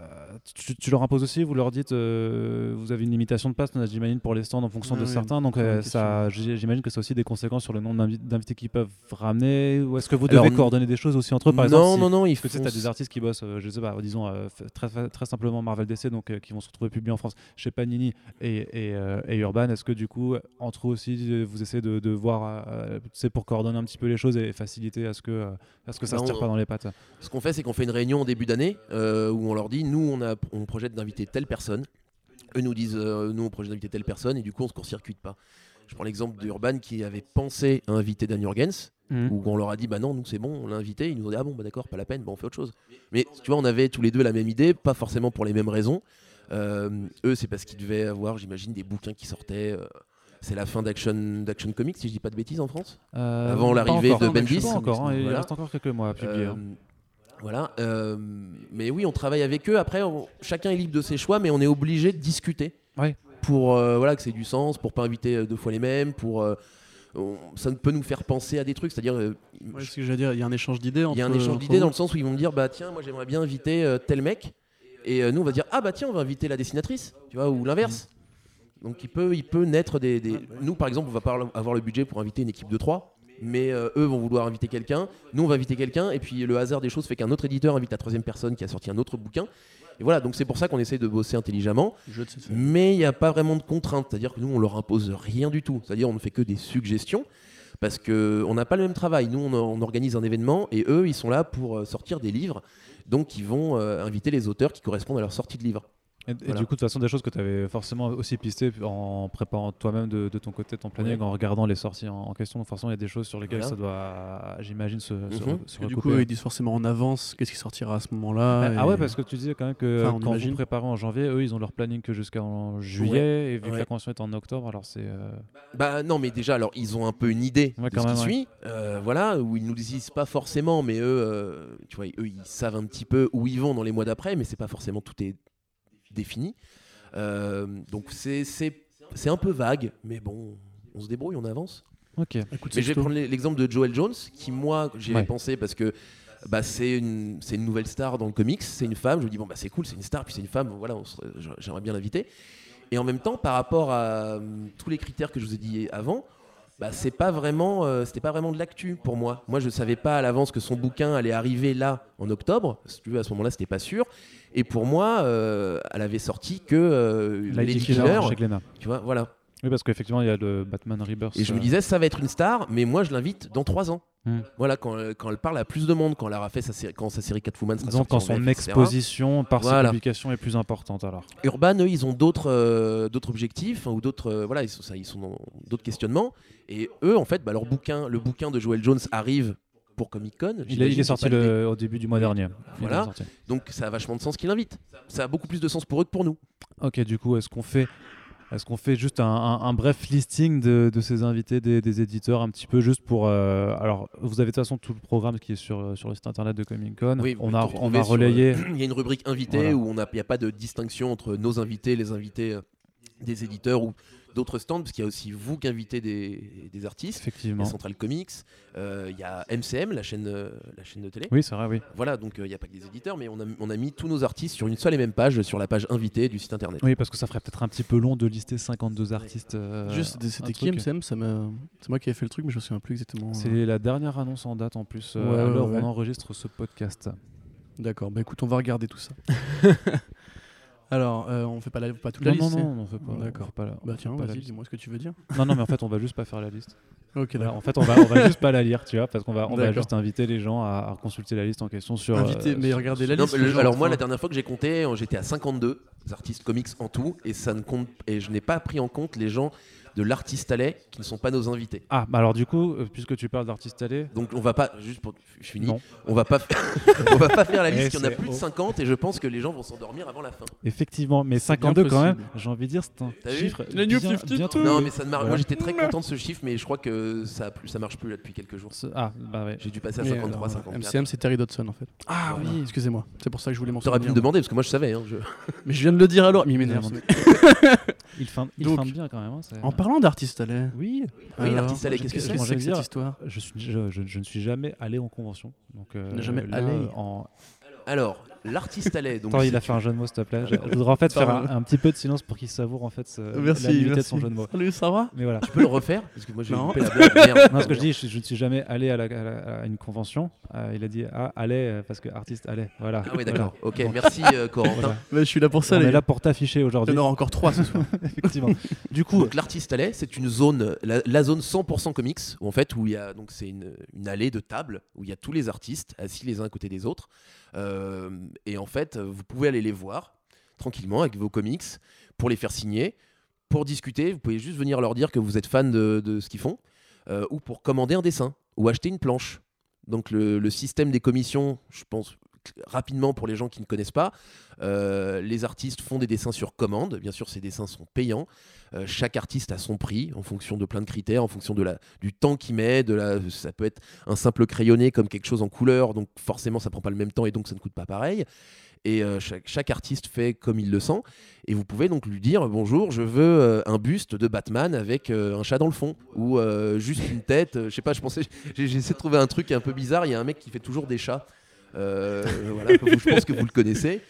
tu, tu leur imposes aussi, vous leur dites, euh, vous avez une limitation de place, j'imagine, pour les stands en fonction Ah de oui, certains. Donc, euh, question. ça, j'imagine que c'est aussi des conséquences sur le nombre d'invi- d'invités qu'ils peuvent ramener. Ou est-ce que vous devez coordonner des choses aussi entre eux, par non, exemple si- non, non, Parce que tu t'as des artistes qui bossent, euh, je sais pas, disons euh, très, simplement Marvel DC, donc euh, qui vont se retrouver publiés en France chez Panini et, et, euh, et Urban. Est-ce que du coup, entre eux aussi, euh, vous essayez de, de voir, sais, pour coordonner un petit peu les choses et faciliter à ce que, à ce que ça Bah, se tire on- pas dans les pattes? Ce qu'on fait, c'est qu'on fait une réunion en début d'année où on leur dit nous, on, a, on projette d'inviter telle personne. Eux nous disent euh, nous, on projette d'inviter telle personne et du coup, on se court-circuite pas. Je prends l'exemple d'Urban qui avait pensé à inviter Dan Jurgens, où on leur a dit bah non, nous c'est bon, on l'a invité. Ils nous ont dit ah bon, bah d'accord, pas la peine, bah, on fait autre chose. Mais tu vois, on avait tous les deux la même idée, pas forcément pour les mêmes raisons. Euh, eux, c'est parce qu'ils devaient avoir, j'imagine, des bouquins qui sortaient. euh, c'est la fin d'Action d'Action Comics, si je dis pas de bêtises en France. Euh, Avant l'arrivée de Bendis. Encore, hein, il reste encore quelques mois à publier. Hein. voilà. euh, mais oui, on travaille avec eux. Après, on- chacun est libre de ses choix, mais on est obligé de discuter. Ouais. Pour euh, voilà, que c'est du sens, pour pas inviter euh, deux fois les mêmes, pour euh, ça peut nous faire penser à des trucs. C'est-à-dire, euh, Ouais, ce que j'allais dire, il y a un échange d'idées il y a un échange d'idées dans le sens où ils vont me dire bah tiens, moi j'aimerais bien inviter tel mec, et nous on va dire ah bah tiens, on va inviter la dessinatrice, tu vois, ou l'inverse. Donc il peut, il peut naître des, des- Nous par exemple, on va pas avoir le budget pour inviter une équipe de trois. Mais euh, eux vont vouloir inviter quelqu'un, nous on va inviter quelqu'un, et puis le hasard des choses fait qu'un autre éditeur invite la troisième personne qui a sorti un autre bouquin. Et voilà, donc c'est pour ça qu'on essaie de bosser intelligemment. Mais il n'y a pas vraiment de contrainte, c'est-à-dire que nous, on leur impose rien du tout. C'est-à-dire on ne fait que des suggestions, parce qu'on n'a pas le même travail. Nous, on, on organise un événement, et eux, ils sont là pour euh, sortir des livres. Donc, ils vont euh, inviter les auteurs qui correspondent à leur sortie de livre. Et, du coup, de toute façon, des choses que tu avais forcément aussi pistées en préparant toi-même de, de ton côté ton planning, Ouais. en regardant les sorties en, en question. Donc, forcément, il y a des choses sur lesquelles Voilà. ça doit, j'imagine, se, se, Mhm. se Et du coup, ils disent forcément en avance qu'est-ce qui sortira à ce moment-là. Ah, et- ah ouais, parce que tu disais quand même que Enfin, on quand vous préparez en janvier, eux, ils ont leur planning que jusqu'en juillet, et vu que Ouais. la convention est en octobre, alors c'est. euh, Bah non, mais déjà, alors ils ont un peu une idée Ouais, de quand ce qui suit, euh, voilà, où ils nous le disent pas forcément, mais eux, euh, tu vois, eux, ils savent un petit peu où ils vont dans les mois d'après, mais c'est pas forcément tout est défini. Euh, donc c'est c'est c'est un peu vague, mais bon, on se débrouille, on avance. Ok. Écoute, Mais je vais prendre l'exemple de Joel Jones, qui moi j'y Ouais. ai pensé parce que bah, c'est une, c'est une nouvelle star dans le comics, c'est une femme. Je me dis bon bah c'est cool, c'est une star, puis c'est une femme, voilà, j'aimerais bien l'inviter. Et en même temps, par rapport à hum, tous les critères que je vous ai dit avant, bah, c'est pas vraiment, euh, c'était pas vraiment de l'actu pour moi. Moi, je savais pas à l'avance que son bouquin allait arriver là en octobre. Si tu veux, à ce moment-là, c'était pas sûr. Et pour moi, euh, elle avait sorti que euh, Lady Killer tu vois, voilà. Oui, parce qu'effectivement, il y a le Batman Rebirth. Et je me euh, disais, ça va être une star, mais moi, je l'invite dans trois ans. Hmm. Voilà, quand, euh, quand elle parle à plus de monde, quand elle aura fait sa série, quand sa série Catwoman sera sortie quand son VF, etc. exposition par Voilà. sa publication est plus importante alors. Urban, eux, ils ont d'autres euh, d'autres objectifs hein, ou d'autres euh, voilà, ils sont, ça, ils sont dans d'autres questionnements. Et eux, en fait, bah, leur bouquin, le bouquin de Joel Jones arrive pour Comic Con. Il est, sorti le- au début du mois dernier. Il Voilà. Donc ça a vachement de sens qu'il l'invite. Ça a beaucoup plus de sens pour eux que pour nous. Ok, du coup, est-ce qu'on fait, est-ce qu'on fait juste un, un- un bref listing de, de ces invités, des, des éditeurs, un petit peu juste pour. euh, alors, vous avez de toute façon tout le programme qui est sur, sur le site internet de Comic Con. Oui, on a, on a relayé. Il y a une rubrique invité Voilà. où a- il n'y a pas de distinction entre nos invités, les invités euh, des éditeurs ou d'autres stands, parce qu'il y a aussi vous qui invitez des, des artistes. Il y Effectivement. a Central Comics, euh, il y a MCM, la chaîne, euh, la chaîne de télé. Oui, c'est vrai, oui. Voilà, donc euh, il n'y a pas que des éditeurs, mais on a, on a mis tous nos artistes sur une seule et même page, sur la page invité du site internet. Oui, parce que ça ferait peut-être un petit peu long de lister 52 artistes. euh, Juste, c'était- qui. MCM C'est moi qui ai fait le truc, mais je me souviens plus exactement. C'est la dernière annonce en date en plus, euh, ouais. on enregistre ce podcast. D'accord, bah écoute, on va regarder tout ça. Alors, euh, on fait pas, la, pas toute la non, liste non, non, on fait pas. D'accord. pas la- on Bah tiens, la vas-y, dis-moi ce que tu veux dire. Non, non, mais en fait, on va juste pas faire la liste. Ok, d'accord. en fait, on va, on va juste pas la lire, tu vois, parce qu'on va, on va juste inviter les gens à, à consulter la liste en question sur. Euh, mais regardez la Non, liste. mais le- alors moi, la dernière fois que j'ai compté, j'étais à 52 artistes comics en tout, et ça ne compte et je n'ai pas pris en compte les gens de l'artiste allait qui ne sont pas nos invités. Ah, bah alors du coup, euh, puisque tu parles d'artistes allés, Donc on va pas juste pour je finis. non. On va pas faire, on va pas faire la Eh, liste. Il y en a plus de haut. 50 et je pense que les gens vont s'endormir avant la fin. Effectivement, mais C'est bien 52 quand même, j'ai envie de dire, c'est un T'as vu chiffre New bien, 52. bien trouvé. Non mais ça ne marche. Moi j'étais très content de ce chiffre, mais je crois que ça a plus, ça marche plus là depuis quelques jours. Ce- Ah, bah ouais. J'ai dû passer à Mais 53, alors, 54. MCM, c'est Terry Dodson en fait. Ah Voilà. oui. Excusez-moi. C'est pour ça que je voulais m'en T'aurais pu me souvenir. demander parce que moi je savais. hein, je- Mais je viens de le dire alors. Mais il m'énerve. ce mec. Il feinte, il Donc, feinte bien quand même. hein, c'est- En parlant d'artiste allait. Oui, Oui, l'artiste allait, qu'est-ce que c'est que cette histoire je, suis, je, je- je ne suis jamais allé en convention. Donc, euh, jamais allé. En... Alors l'artiste allait. Donc Attends, il a fait un jeu de mots, s'il te plaît. Je, je voudrais en fait faire un, petit peu de silence pour qu'il savoure en fait ce- Merci. la nullité de son jeu de mots. Salut, ça va? Mais voilà. Tu peux le refaire? Parce que moi j'ai Non. loupé la blague. Merde. Non, ce que je dis, je, je ne suis jamais allé à, la- à la- à une convention. Euh, il a dit ah allez euh, parce que artiste allez. Voilà. Ah oui d'accord. Voilà. Ok Bon. merci euh, Corentin. Voilà. Mais je suis là pour ça, On les est là pour t'afficher Il y aujourd'hui. en aura encore trois ce soir. Effectivement. Du coup, l'artiste allait, c'est une zone, la, la zone 100% comics, où en fait où il y a donc c'est une, une allée de tables où il y a tous les artistes assis les uns à côté des autres, Euh, et en fait vous pouvez aller les voir tranquillement avec vos comics pour les faire signer, pour discuter. Vous pouvez juste venir leur dire que vous êtes fan de, ce qu'ils font, euh, ou pour commander un dessin ou acheter une planche. Donc le, le système des commissions, je pense rapidement pour les gens qui ne connaissent pas, euh, les artistes font des dessins sur commande. Bien sûr, ces dessins sont payants. Euh, chaque artiste a son prix en fonction de plein de critères, en fonction de la, du temps qu'il met. Ça peut être un simple crayonné comme quelque chose en couleur, donc forcément ça prend pas le même temps et donc ça ne coûte pas pareil. Et euh, chaque, artiste fait comme il le sent. Et vous pouvez donc lui dire bonjour, je veux euh, un buste de Batman avec un chat dans le fond ou juste une tête. je sais pas, je pensais, de trouver un truc un peu bizarre. Il y a un mec qui fait toujours des chats. Voilà, je pense que vous le connaissez.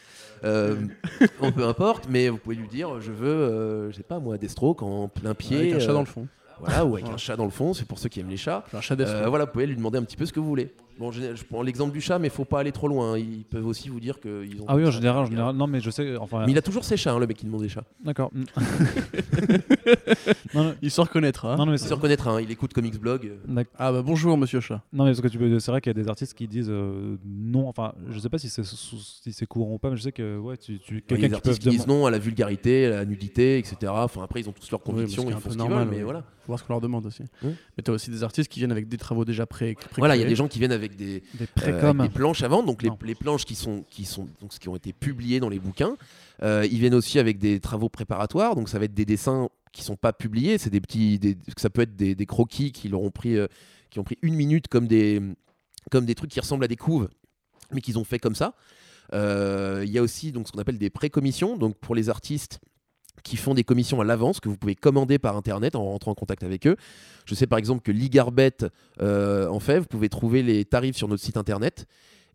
Euh, bon, peu importe, mais vous pouvez lui dire je veux, euh, je sais pas moi, Deathstroke en plein pied, Avec un chat euh, dans le fond. voilà, ou avec un chat dans le fond, c'est pour ceux qui aiment les chats. Un chat voilà, vous pouvez lui demander un petit peu ce que vous voulez. Bon, je, prends l'exemple du chat, mais faut pas aller trop loin. hein. Ils peuvent aussi vous dire qu'ils ont. ah oui, en général, en général, non, mais je sais, enfin, Mais il a toujours ses chats, hein, le mec qui demande des chats. d'accord. non, non, Il se reconnaîtra. non, mais Il se reconnaîtra, hein, il écoute Comics Blog. Ah bah bonjour monsieur chat. Non, mais parce que tu peux, c'est vrai qu'il y a des artistes qui disent euh, non. Enfin, je sais pas si c'est sous- si c'est courant ou pas, mais je sais que ouais, tu, tu Il y a quelqu'un des qui peut artistes qui disent non à la vulgarité, à la nudité, etc. Enfin, après, ils ont tous leurs Oui, convictions, est ils font ce qu'ils normal, veulent, mais oui. voilà. Faut voir ce qu'on leur demande aussi. Mais t'as aussi des artistes qui viennent avec des travaux déjà pré. pré Voilà, il y a des gens qui viennent avec des, des euh, avec précoms. des planches avant, donc les, les planches qui sont qui sont donc qui ont été publiées dans les bouquins. Euh, ils viennent aussi avec des travaux préparatoires, donc ça va être des dessins qui sont pas publiés, c'est des petits, des- ça peut être des, des croquis qui pris, euh, qui ont pris une minute comme des comme des trucs qui ressemblent à des couves, mais qu'ils ont fait comme ça. Euh, Il y a aussi donc ce qu'on appelle des pré-commissions, donc pour les artistes qui font des commissions à l'avance que vous pouvez commander par internet en rentrant en contact avec eux. Je sais par exemple que Ligarbet euh, en fait, vous pouvez trouver les tarifs sur notre site internet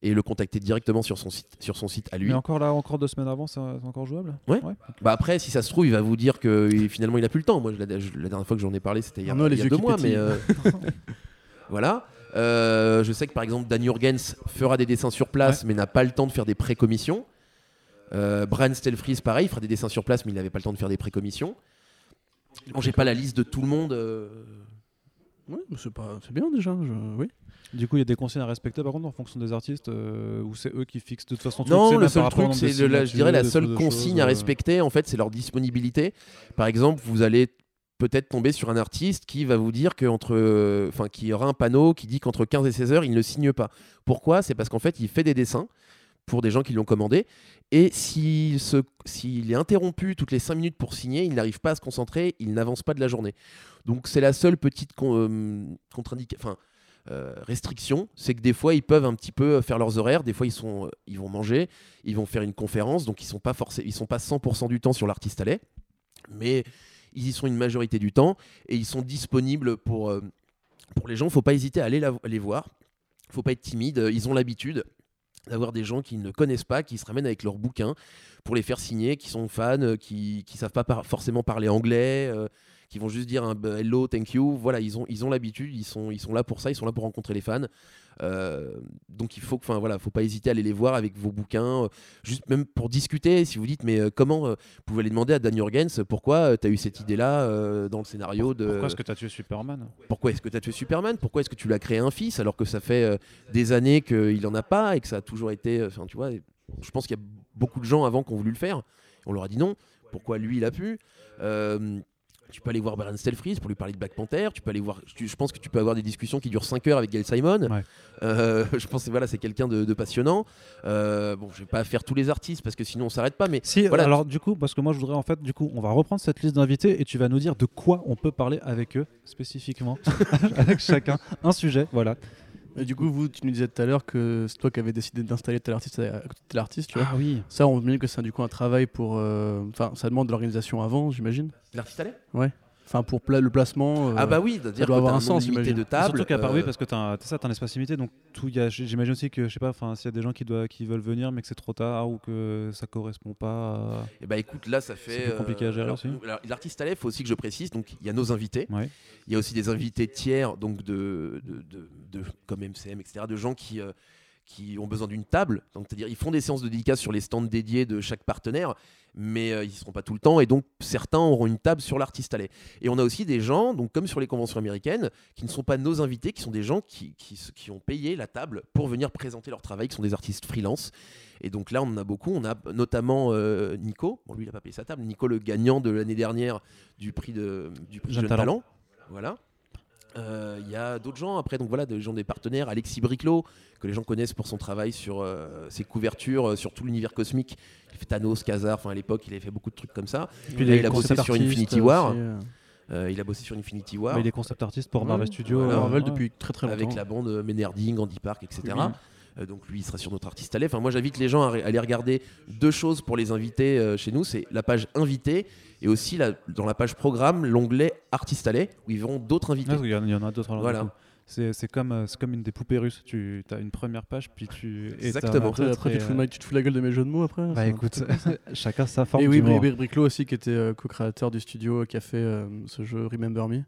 et le contacter directement sur son site, sur son site à lui. Mais encore là, encore deux semaines avant, c'est encore jouable? Ouais. Bah après, si ça se trouve, il va vous dire que il- finalement il a plus le temps. Moi, je- la, je- la dernière fois que j'en ai parlé, c'était il y a, Arnaud, les il y a yeux deux mois, mais euh, voilà. Euh, je sais que par exemple Dan Jurgens fera des dessins sur place, mais n'a pas le temps de faire des pré-commissions. Euh, Brian Stelfries, pareil, il fera des dessins sur place, mais il n'avait pas le temps de faire des pré-commissions. Bon, j'ai pas la liste de tout le monde. euh, Ouais, mais c'est pas, c'est bien déjà. je- Oui. Du coup, il y a des consignes à respecter par contre en fonction des artistes euh, ou c'est eux qui fixent de toute façon tout Non, le même seul par rapport au truc, nombre de c'est le- la- je dirais la seule consigne choses, à euh, respecter, en fait, c'est leur disponibilité. Par exemple, vous allez peut-être tomber sur un artiste qui va vous dire que entre, euh, enfin, qui aura un panneau qui dit qu'entre 15 et 16 heures, il ne signe pas. Pourquoi? C'est parce qu'en fait, il fait des dessins pour des gens qui l'ont commandé. Et s'il est interrompu toutes les 5 minutes pour signer, il n'arrive pas à se concentrer, il n'avance pas de la journée. Donc c'est la seule petite euh, contre-indica- enfin, euh, restriction, c'est que des fois ils peuvent un petit peu faire leurs horaires, des fois ils, vont manger, ils vont faire une conférence, donc ils sont pas forcément, ils sont pas 100% du temps sur l'artiste à lait, mais ils y sont une majorité du temps et ils sont disponibles pour, euh, pour les gens. Faut pas hésiter à aller les voir, faut pas être timide, ils ont l'habitude d'avoir des gens qui ne connaissent pas, qui se ramènent avec leurs bouquins pour les faire signer, qui sont fans, euh, qui qui savent pas forcément parler anglais. euh, qui vont juste dire un bah, hello, thank you. Voilà, ils ont, ils ont l'habitude, ils sont, ils sont là pour ça, ils sont là pour rencontrer les fans. Euh, donc il faut, enfin voilà, faut pas hésiter à aller les voir avec vos bouquins, euh, juste même pour discuter. Si vous dites, mais euh, comment vous pouvez aller demander à Dan Jurgens pourquoi tu as eu cette idée-là dans le scénario de. Pourquoi est-ce que tu as tué Superman? Pourquoi est-ce que tu as tué Superman? Pourquoi est-ce que tu l'as créé un fils alors que ça fait des années qu'il en a pas et que ça a toujours été. Enfin, tu vois, je pense qu'il y a beaucoup de gens avant qui ont voulu le faire. On leur a dit non. Pourquoi lui il a pu? Tu peux aller voir Brian Stelfreeze pour lui parler de Black Panther. Tu peux aller voir. Je, pense que tu peux avoir des discussions qui durent 5 heures avec Gail Simon. Euh, je pense que voilà, c'est quelqu'un de, passionnant. Euh, bon, je vais pas faire tous les artistes parce que sinon on s'arrête pas. Mais si, voilà. alors du coup, parce que moi je voudrais en fait, du coup, on va reprendre cette liste d'invités et tu vas nous dire de quoi on peut parler avec eux spécifiquement, avec chacun un sujet. Voilà. Et du coup, vous, tu nous disais tout à l'heure que c'est toi qui avais décidé d'installer tel artiste à côté de tel artiste, tu vois. Ah oui. Ça, on dit que c'est du coup un travail pour. Euh, enfin, ça demande de l'organisation avant, j'imagine. L'artiste allait? Ouais. Enfin, pour le placement. ah bah oui, ça doit avoir un, sens limité de table. Surtout qu'à part oui, parce que tu as, ça, as un espace limité, donc tout. J'imagine aussi que je sais pas, enfin, s'il y a des gens qui doivent, qui veulent venir, mais que c'est trop tard ou que ça correspond pas. À... Et eh bah écoute, là, ça fait. C'est compliqué à gérer aussi. L'artiste à il faut aussi que je précise. Donc, il y a nos invités. Il y a aussi des invités tiers, donc de, de, de, comme MCM, etc., de gens qui qui ont besoin d'une table. Donc, c'est-à-dire, ils font des séances de dédicace sur les stands dédiés de chaque partenaire, mais euh, ils ne seront pas tout le temps. Et donc, certains auront une table sur l'artiste allé. Et on a aussi des gens, donc comme sur les conventions américaines, qui ne sont pas nos invités, qui sont des gens qui, qui, qui ont payé la table pour venir présenter leur travail, qui sont des artistes freelance. Et donc là, on en a beaucoup. On a notamment euh, Nico. Bon, lui, il n'a pas payé sa table. Nico, le gagnant de l'année dernière du prix de, du prix Jeune, Talent. Voilà. Euh, il y a d'autres gens après, donc voilà, des gens des partenaires. Alexis Briclot, que les gens connaissent pour son travail sur euh, ses couvertures, euh, sur tout l'univers cosmique. Il fait Thanos, Khazar, enfin à l'époque, il avait fait beaucoup de trucs comme ça. Puis il a bossé sur Infinity War. il a bossé sur Infinity War. il est concept artiste pour Marvel Studios. Marvel depuis très très longtemps. Avec la bande Menerding, Andy Park, etc. donc lui, il sera sur notre artiste à Enfin, moi, j'invite les gens à, aller regarder deux choses pour les invités chez nous. C'est la page invité et aussi dans la page programme, l'onglet artiste allé où ils verront d'autres invités. il y en a d'autres. Voilà. C'est comme, euh, comme une des poupées russes. Tu as une première page, puis tu. Exactement. Après, après tu, te fous, euh, tu, te fous, la gueule de mes jeux de mots après. Bah écoute, chacun sa forme. Et oui, Briclo aussi, qui était euh, co-créateur du studio qui a fait ce jeu Remember Me.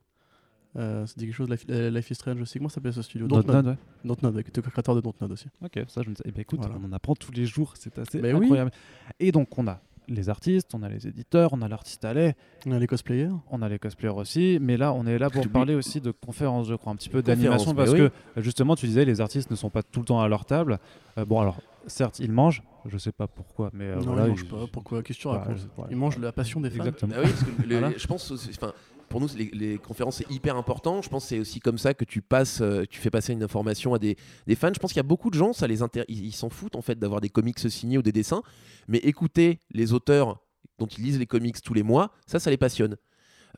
C'est quelque chose, Life is Strange aussi. Comment s'appelait ce studio Dontnod, ouais. Dontnod, était co-créateur de Dontnod aussi. Ok, ça je ne sais. Eh ben, écoute, on en apprend tous les jours, c'est assez bah incroyable. Et donc, on a les artistes, on a les éditeurs, on a l'artiste à lait. On a les cosplayers. On a les cosplayers aussi. Mais là, on est là pour parler aussi de conférences, je crois, un petit peu d'animation. Parce que, justement, tu disais, les artistes ne sont pas tout le temps à leur table. Euh, bon, alors, certes, ils mangent. Je sais pas pourquoi, mais euh, non, voilà, ils mangent pas. Pourquoi? Question bah, Ils mangent la passion des fans. Exactement. Bah oui, parce que je pense, enfin, pour nous, les, conférences, c'est hyper important. Je pense que c'est aussi comme ça que tu passes, euh, tu fais passer une information à des, fans. Je pense qu'il y a beaucoup de gens, ça ils s'en foutent en fait d'avoir des comics signés ou des dessins, mais écouter les auteurs dont ils lisent les comics tous les mois, ça, ça les passionne.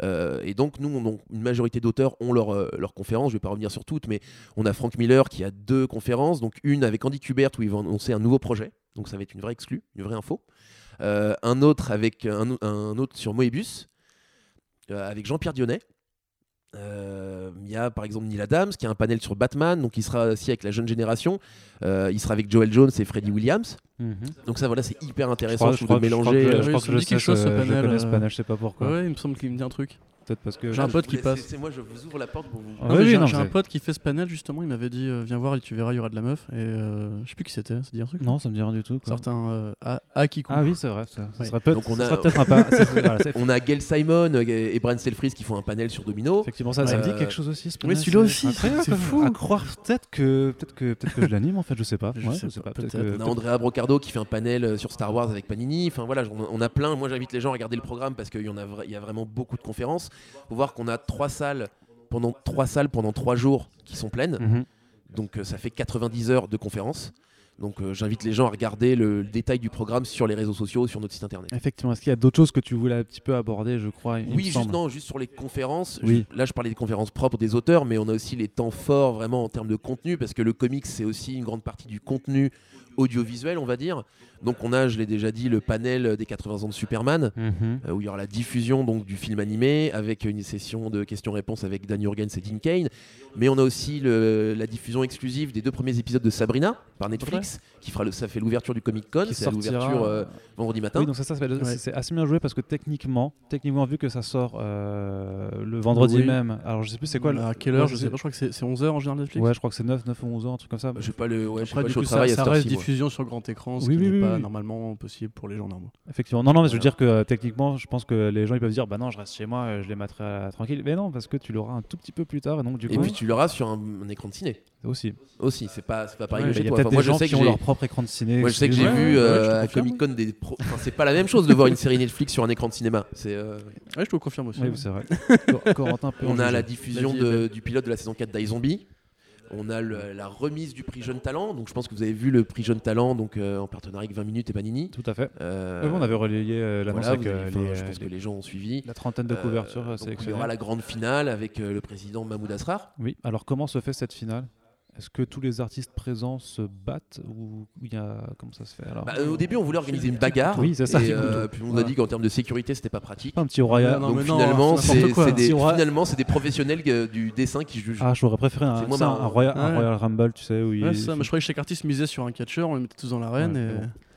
Euh, et donc, nous, une majorité d'auteurs ont leur, euh. Je ne vais pas revenir sur toutes, mais on a Frank Miller qui a deux conférences. Donc, une avec Andy Kubert où il va annoncer un nouveau projet. Donc, ça va être une vraie exclue, une vraie info. Euh, un autre avec un, un, autre sur Moebius avec Jean-Pierre Dionnet euh, il y a par exemple Neil Adams qui a un panel sur Batman, donc il sera aussi avec la jeune génération. Euh, il sera avec Joel Jones et Freddie Williams. Mhm. Donc ça voilà, c'est hyper intéressant je, de mélanger. Je, pense que je, sais, ce panel. Je connais ce panel, je sais pas pourquoi. Ouais, il me semble qu'il me dit un truc parce que j'ai un pote qui passe. C'est moi, je vous ouvre la porte pour vous. Ah j'ai un pote qui fait ce panel justement. Il m'avait dit euh, viens voir et tu verras, il y aura de la meuf. Et euh, je sais plus qui c'était. Ça dit un truc? Non, ça me dit rien du tout. Certains euh, à, qui Ah oui, c'est vrai. Ça, serait peut-être. on a peut on a Gail Simon et Brian Stelfreeze qui font un panel sur Domino. Effectivement, ça, ça me dit quelque chose aussi. Oui, celui-là aussi. C'est fou. À croire peut-être que peut-être que peut-être que je l'anime en fait. Je sais pas. Je sais pas. On a Andrea Brocardo qui fait un panel sur Star Wars avec Panini. Enfin voilà, on a plein. Moi, j'invite les gens à regarder le programme parce qu'il y en a il y a vraiment beaucoup de conférences. Faut voir qu'on a trois salles pendant trois salles pendant trois jours qui sont pleines. Mhm. Donc euh, ça fait 90 heures de conférence. Donc euh, j'invite les gens à regarder le, détail du programme sur les réseaux sociaux, sur notre site internet. Effectivement, est-ce qu'il y a d'autres choses que tu voulais un petit peu aborder, je crois Oui, juste, non, juste sur les conférences. là, je parlais des conférences propres des auteurs, mais on a aussi les temps forts vraiment en termes de contenu, parce que le comics, c'est aussi une grande partie du contenu audiovisuel, on va dire. Donc on a, je l'ai déjà dit, le panel des 80 ans de Superman, Mhm. euh, où il y aura la diffusion donc, du film animé avec une session de questions-réponses avec Dan Jurgens et Dean Kane. Mais on a aussi le- la diffusion exclusive des deux premiers épisodes de Sabrina par Netflix, qui fera le, ça fait l'ouverture du Comic Con, Qui c'est l'ouverture euh, vendredi matin. Oui, donc ça, ça, c'est- Ouais. assez bien joué parce que techniquement, techniquement vu que ça sort euh, le vendredi Oui. même. Alors je sais plus c'est quoi. À quelle heure Ouais, Je sais pas, je crois que c'est c'est 11h en général Netflix. Ouais, je crois que c'est 9, 9 ou 11 ans, un truc comme ça. Je sais pas le, ouais, je sais Après, pas, du je suis au coup, ça, à ça cette. Diffusion sur grand écran, ce Oui, qui oui, n'est oui, pas oui. normalement possible pour les gens normaux. Effectivement. Non, non, mais je veux dire que euh, techniquement, je pense que les gens ils peuvent dire bah non, je reste chez moi, euh, je les mettrai euh, tranquille. Mais non, parce que tu l'auras un tout petit peu plus tard. Et donc du Et coup, puis tu l'auras sur un, un écran de ciné aussi. aussi. C'est pas, c'est pas pareil Ouais, que Il chez y a toi. peut-être Enfin, des moi, je gens sais qui que ont j'ai- leur propre écran de ciné. Moi, je sais que j'ai vu à. Comic Con des. c'est pas la même chose de voir une série Netflix sur un écran de cinéma. C'est. Ouais, je te le confirme aussi. Oui, c'est vrai. On a la diffusion du pilote de la saison 4 d'iZombie. On a le- la remise du prix Jeune Talent. Donc je pense que vous avez vu le prix Jeune Talent donc, euh, en partenariat avec 20 minutes et Panini. Tout à fait. Euh, on avait relayé euh, l'annonce voilà, avec euh, les, je pense que les- gens ont suivi. la trentaine de couvertures donc, il y sélectionnées. aura la grande finale avec le président Mahmoud Asrar. Oui, alors comment se fait cette finale? Est-ce que tous les artistes présents se battent ou il y a comment ça se fait alors Bah, euh, au début, on voulait organiser une bagarre. Oui, c'est ça. Et, euh, puis on a dit qu'en termes de sécurité, c'était pas pratique. Un petit royal. Non, Donc finalement, c'est des, Si on ra- finalement, c'est des professionnels du dessin qui jugent. Ah, j'aurais préféré un, un, royal, un. Royal Rumble, tu sais, où il Ouais, c'est ça, mais je croyais que chaque artiste misait sur un catcheur, on les mettait tous dans l'arène Ouais, et...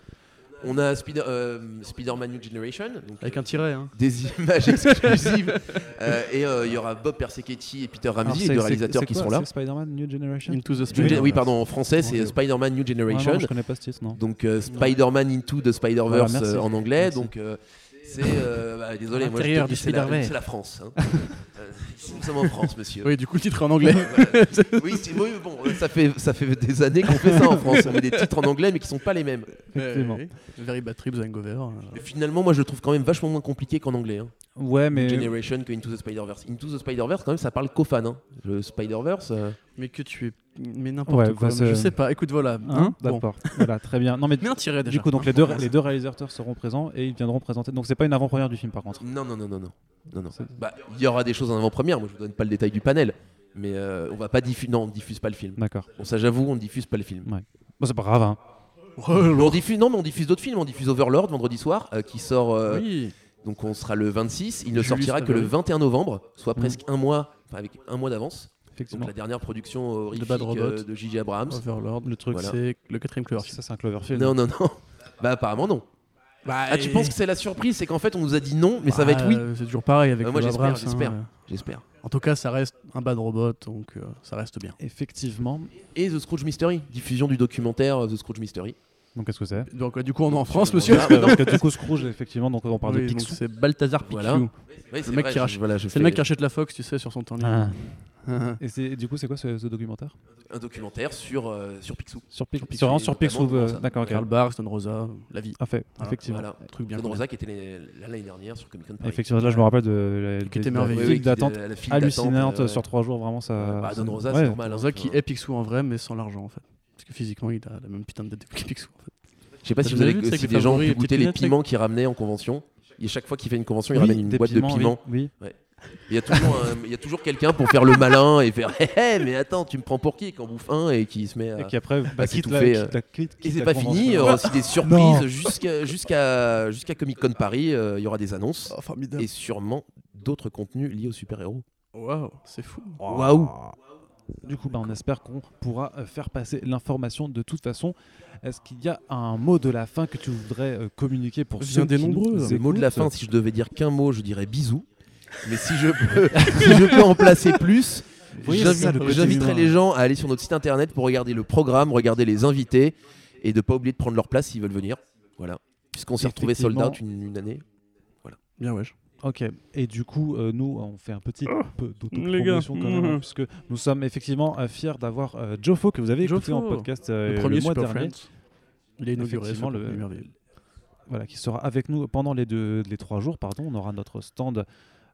On a Spider- euh, Spider-Man New Generation, donc, avec un tiret. Hein. des images exclusives. Euh, et euh, il y aura Bob Persichetti et Peter Ramsey, les deux c'est- réalisateurs c'est qui quoi sont là. Spider-Man New Generation Into the New Spider. Gen- oui, pardon, en français, c'est. Spider-Man New Generation. non, je connais pas ce titre, non. Donc euh, Spider-Man Into the Spider-Verse Voilà, euh, en anglais. Merci. Donc euh, c'est euh, bah, désolé, moi je te dis, du c'est la, Spider-Verse. c'est la France. hein. Euh, nous sommes en France, monsieur. Oui, du coup, le titre est en anglais. Voilà. Oui, c'est- oui, bon, euh, ça fait ça fait des années qu'on fait ça en France. On met des titres en anglais, mais qui sont pas les mêmes. Effectivement. Ouais, ouais. Very Bad Trip, The Hangover. euh. Mais finalement, moi je le trouve quand même vachement moins compliqué qu'en anglais. hein. Ouais, mais Generation que Into the Spider-Verse. Into the Spider-Verse, quand même, ça parle qu'aux fans. hein. Le Spider-Verse. euh, Mais que tu es. Mais n'importe Ouais, quoi. bah, mais je c'est- sais pas, écoute, voilà. Hein, Hein? Bon. D'accord. voilà, très bien. Non, mais un tiret déjà. du coup, donc hein, les deux, les deux réalisateurs seront présents et ils viendront présenter. Donc c'est pas une avant-première du film, par contre. Non, non, non, non, non. non, non. C'est- Bah, il y aura des choses en avant-première. Moi, je vous donne pas le détail du panel. Mais euh, on va pas diffuser. Non, on diffuse pas le film. D'accord. Bon, ça, j'avoue, on diffuse pas le film. Bon, c'est pas grave. Hein. On diffuse, non, mais on diffuse d'autres films. On diffuse Overlord vendredi soir, euh, qui sort. euh, Oui. Donc, on sera le 26. Il ne sortira que le Avery. 21 novembre, soit Mm. presque un mois, enfin avec un mois d'avance. Donc, Effectivement. la dernière production horrifique Bad Robot. euh, de J.J. Abrams. Overlord. Le truc, Voilà. C'est le quatrième Cloverfield. ça c'est un Cloverfield. Non, non, non. Bah, apparemment, non. Ah, tu penses que c'est la surprise C'est qu'en fait, on nous a dit non, mais ça va être oui. Bah, C'est toujours pareil avec Euh, moi, le j'espère, Abrams, j'espère. hein. J'espère. En tout cas, ça reste un bad robot, donc euh, ça reste bien. Effectivement. Et The Scrooge Mystery, diffusion du documentaire euh, The Scrooge Mystery. Donc qu'est-ce que c'est? Donc du coup, on est en France, monsieur. Parce que du coup, Scrooge, effectivement, donc on parle Oui, de Picsou. c'est Balthazar Picsou. Voilà. Oui, c'est mec vrai, qui je- rach- voilà, je C'est le mec qui achète la Fox, tu sais, sur son temps libre. Ah. Ah. Et c'est du coup, c'est quoi ce, ce documentaire? Un documentaire sur, euh, sur Picsou. Sur Picsou. Picsou, Sur, et sur Picsou. euh. D'accord. Karl Barks, Don Rosa, la vie. Ah, fait, Voilà. effectivement. Voilà. Truc bien. Don. Rosa qui était les- là l'année dernière sur Comic Con Paris. Effectivement, là je me rappelle de la, Qui était. Oui, file d'attente était la file hallucinante d'attente, euh, sur trois jours, vraiment ça. Bah, Don Rosa, ouais. c'est normal. Don hein. Rosa qui est Picsou en vrai, mais sans l'argent en fait. Parce que physiquement, il a la même putain de dette que Picsou. En fait. Je sais pas si, Vous avez si des les gens ont pu les piments qu'il ramenait en convention. Et chaque fois qu'il fait une convention, il ramène une boîte de piments. Oui. Il y a toujours, un- il y a toujours quelqu'un pour faire le malin et faire hé hé, mais attends, tu me prends pour qui en bouffe un et qui se met à. Et qui après, bah, c'est quitte tout la- fait, quitte euh, quitte- Et c'est pas fini, il y aura aussi des surprises jusqu'à jusqu'à jusqu'à Comic Con Paris. euh, Il y aura des annonces Oh, formidable. et sûrement d'autres contenus liés aux super-héros. Waouh, c'est fou. Waouh Du coup, bah, on espère qu'on pourra euh, faire passer l'information de toute façon. Est-ce qu'il y a un mot de la fin que tu voudrais euh, communiquer pour Bien ceux des qui nombreux. Le mot de la fin, si je devais dire qu'un mot, je dirais bisous. Mais si je peux, si je peux en placer plus, le j'inviterai les gens à aller sur notre site internet pour regarder le programme, regarder les invités et de pas oublier de prendre leur place s'ils veulent venir. Voilà. Puisqu'on s'est retrouvé sold out une, une année. Bien, wesh. Ok, et du coup, euh, nous, on fait un petit peu Oh, les gars. d'autopromotion quand même, hein, Mhm. puisque nous sommes effectivement euh, fiers d'avoir euh, Jofo, que vous avez écouté Jofo, en podcast euh, Le le, premier mois Super dernier, Friends. Il est inauguré. Le- merveilleux. voilà, qui sera avec nous pendant les, deux, les trois jours. Pardon, on aura notre stand euh,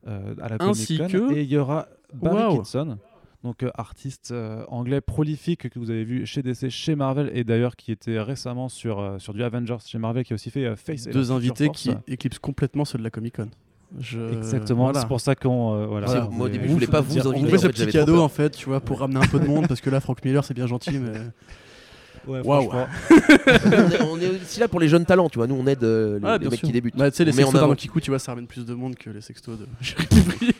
à la Ainsi Comic Con que- et il y aura Barry. Kitson, donc euh, artiste euh, anglais prolifique que vous avez vu chez DC, chez Marvel et d'ailleurs qui était récemment sur, euh, sur du Avengers chez Marvel, qui a aussi fait euh, Face Deux invités Force. qui éclipsent complètement ceux de la Comic Con. Je... Exactement, Voilà. c'est pour ça qu'on. euh, voilà, on moi, au début, je voulais pas vous dire- On inviter, fait ce petit cadeau en fait, tu vois, pour ramener un peu de monde parce que là, Frank Miller, c'est bien gentil, mais Ouais, on, est, on est aussi là pour les jeunes talents, tu vois. Nous, on aide euh, les, Ah, les mecs qui débutent. Bah, tu sais, les sextos d'un Kikou, tu vois, ça ramène plus de monde que les sextos de.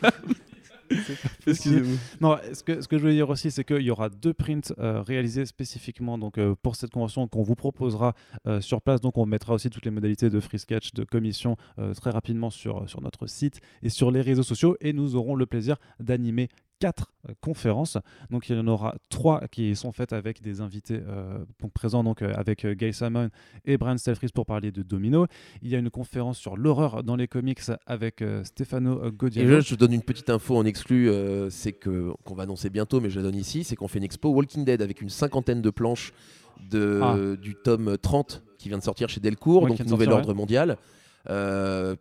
Excusez-moi. Non, ce que, ce que je veux dire aussi, c'est qu'il y aura deux prints euh, réalisés spécifiquement donc, euh, pour cette convention qu'on vous proposera euh, sur place. Donc, on mettra aussi toutes les modalités de free sketch, de commission euh, très rapidement sur, sur notre site et sur les réseaux sociaux. Et nous aurons le plaisir d'animer quatre euh, conférences. Donc, il y en aura trois qui sont faites avec des invités euh, donc présents, donc euh, avec Guy Simon et Brian Stelfreeze pour parler de Domino. Il y a une conférence sur l'horreur dans les comics avec euh, Stefano Et là, je te donne une petite info en exclu, c'est que qu'on va annoncer bientôt, mais je la donne ici, c'est qu'on fait une expo Walking Dead avec une cinquantaine de planches de, Ah. du tome 30 qui vient de sortir chez Delcourt, Ouais, donc Nouvel sortir, Ordre Mondial,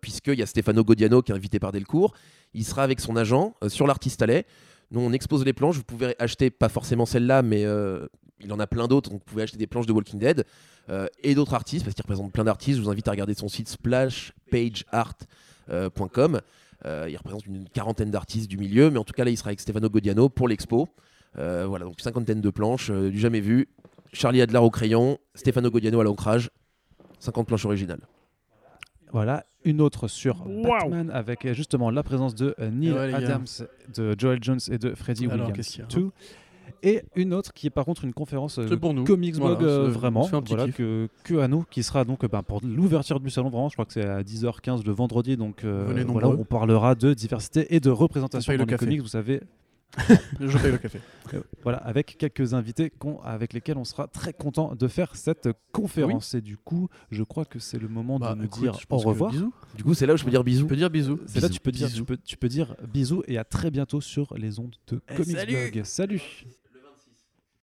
puisqu'il y a Stefano Godiano qui est invité par Delcourt. Il sera avec son agent euh, sur l'Artiste Alley. Nous, on expose les planches. Vous pouvez acheter, pas forcément celle-là, mais euh, il en a plein d'autres. Donc, vous pouvez acheter des planches de Walking Dead euh, et d'autres artistes, parce qu'il représente plein d'artistes. Je vous invite à regarder son site splashpageart.com. Euh, il représente une quarantaine d'artistes du milieu, mais en tout cas, là, il sera avec Stefano Godiano pour l'expo. Euh, voilà, donc cinquantaine de planches, euh, du jamais vu. Charlie Adler au crayon, Stefano Godiano à l'ancrage, 50 planches originales. Voilà, une autre sur Wow. Batman avec euh, justement la présence de euh, Neil Ouais. Adams, de Joel Jones et de Freddie Alors, Williams. 2. Et une autre qui est par contre une conférence euh, pour nous. Comics Blog euh, vraiment, voilà, que, que à nous, qui sera donc ben, pour l'ouverture du salon vraiment, je crois que c'est à 10h15 le vendredi, donc euh, voilà, on parlera de diversité et de représentation dans le comics, vous savez, Je paye le café. euh, voilà, avec quelques invités avec lesquels on sera très content de faire cette conférence. Et du coup, je crois que c'est le moment Bah, de nous écoute, dire au revoir. Bisous. Du coup, c'est là où je peux dire bisous. Tu peux dire bisous. C'est là tu peux, dire, Bisous. tu, peux, tu peux dire bisous et à très bientôt sur les ondes de Eh, Comics salut Blog. Salut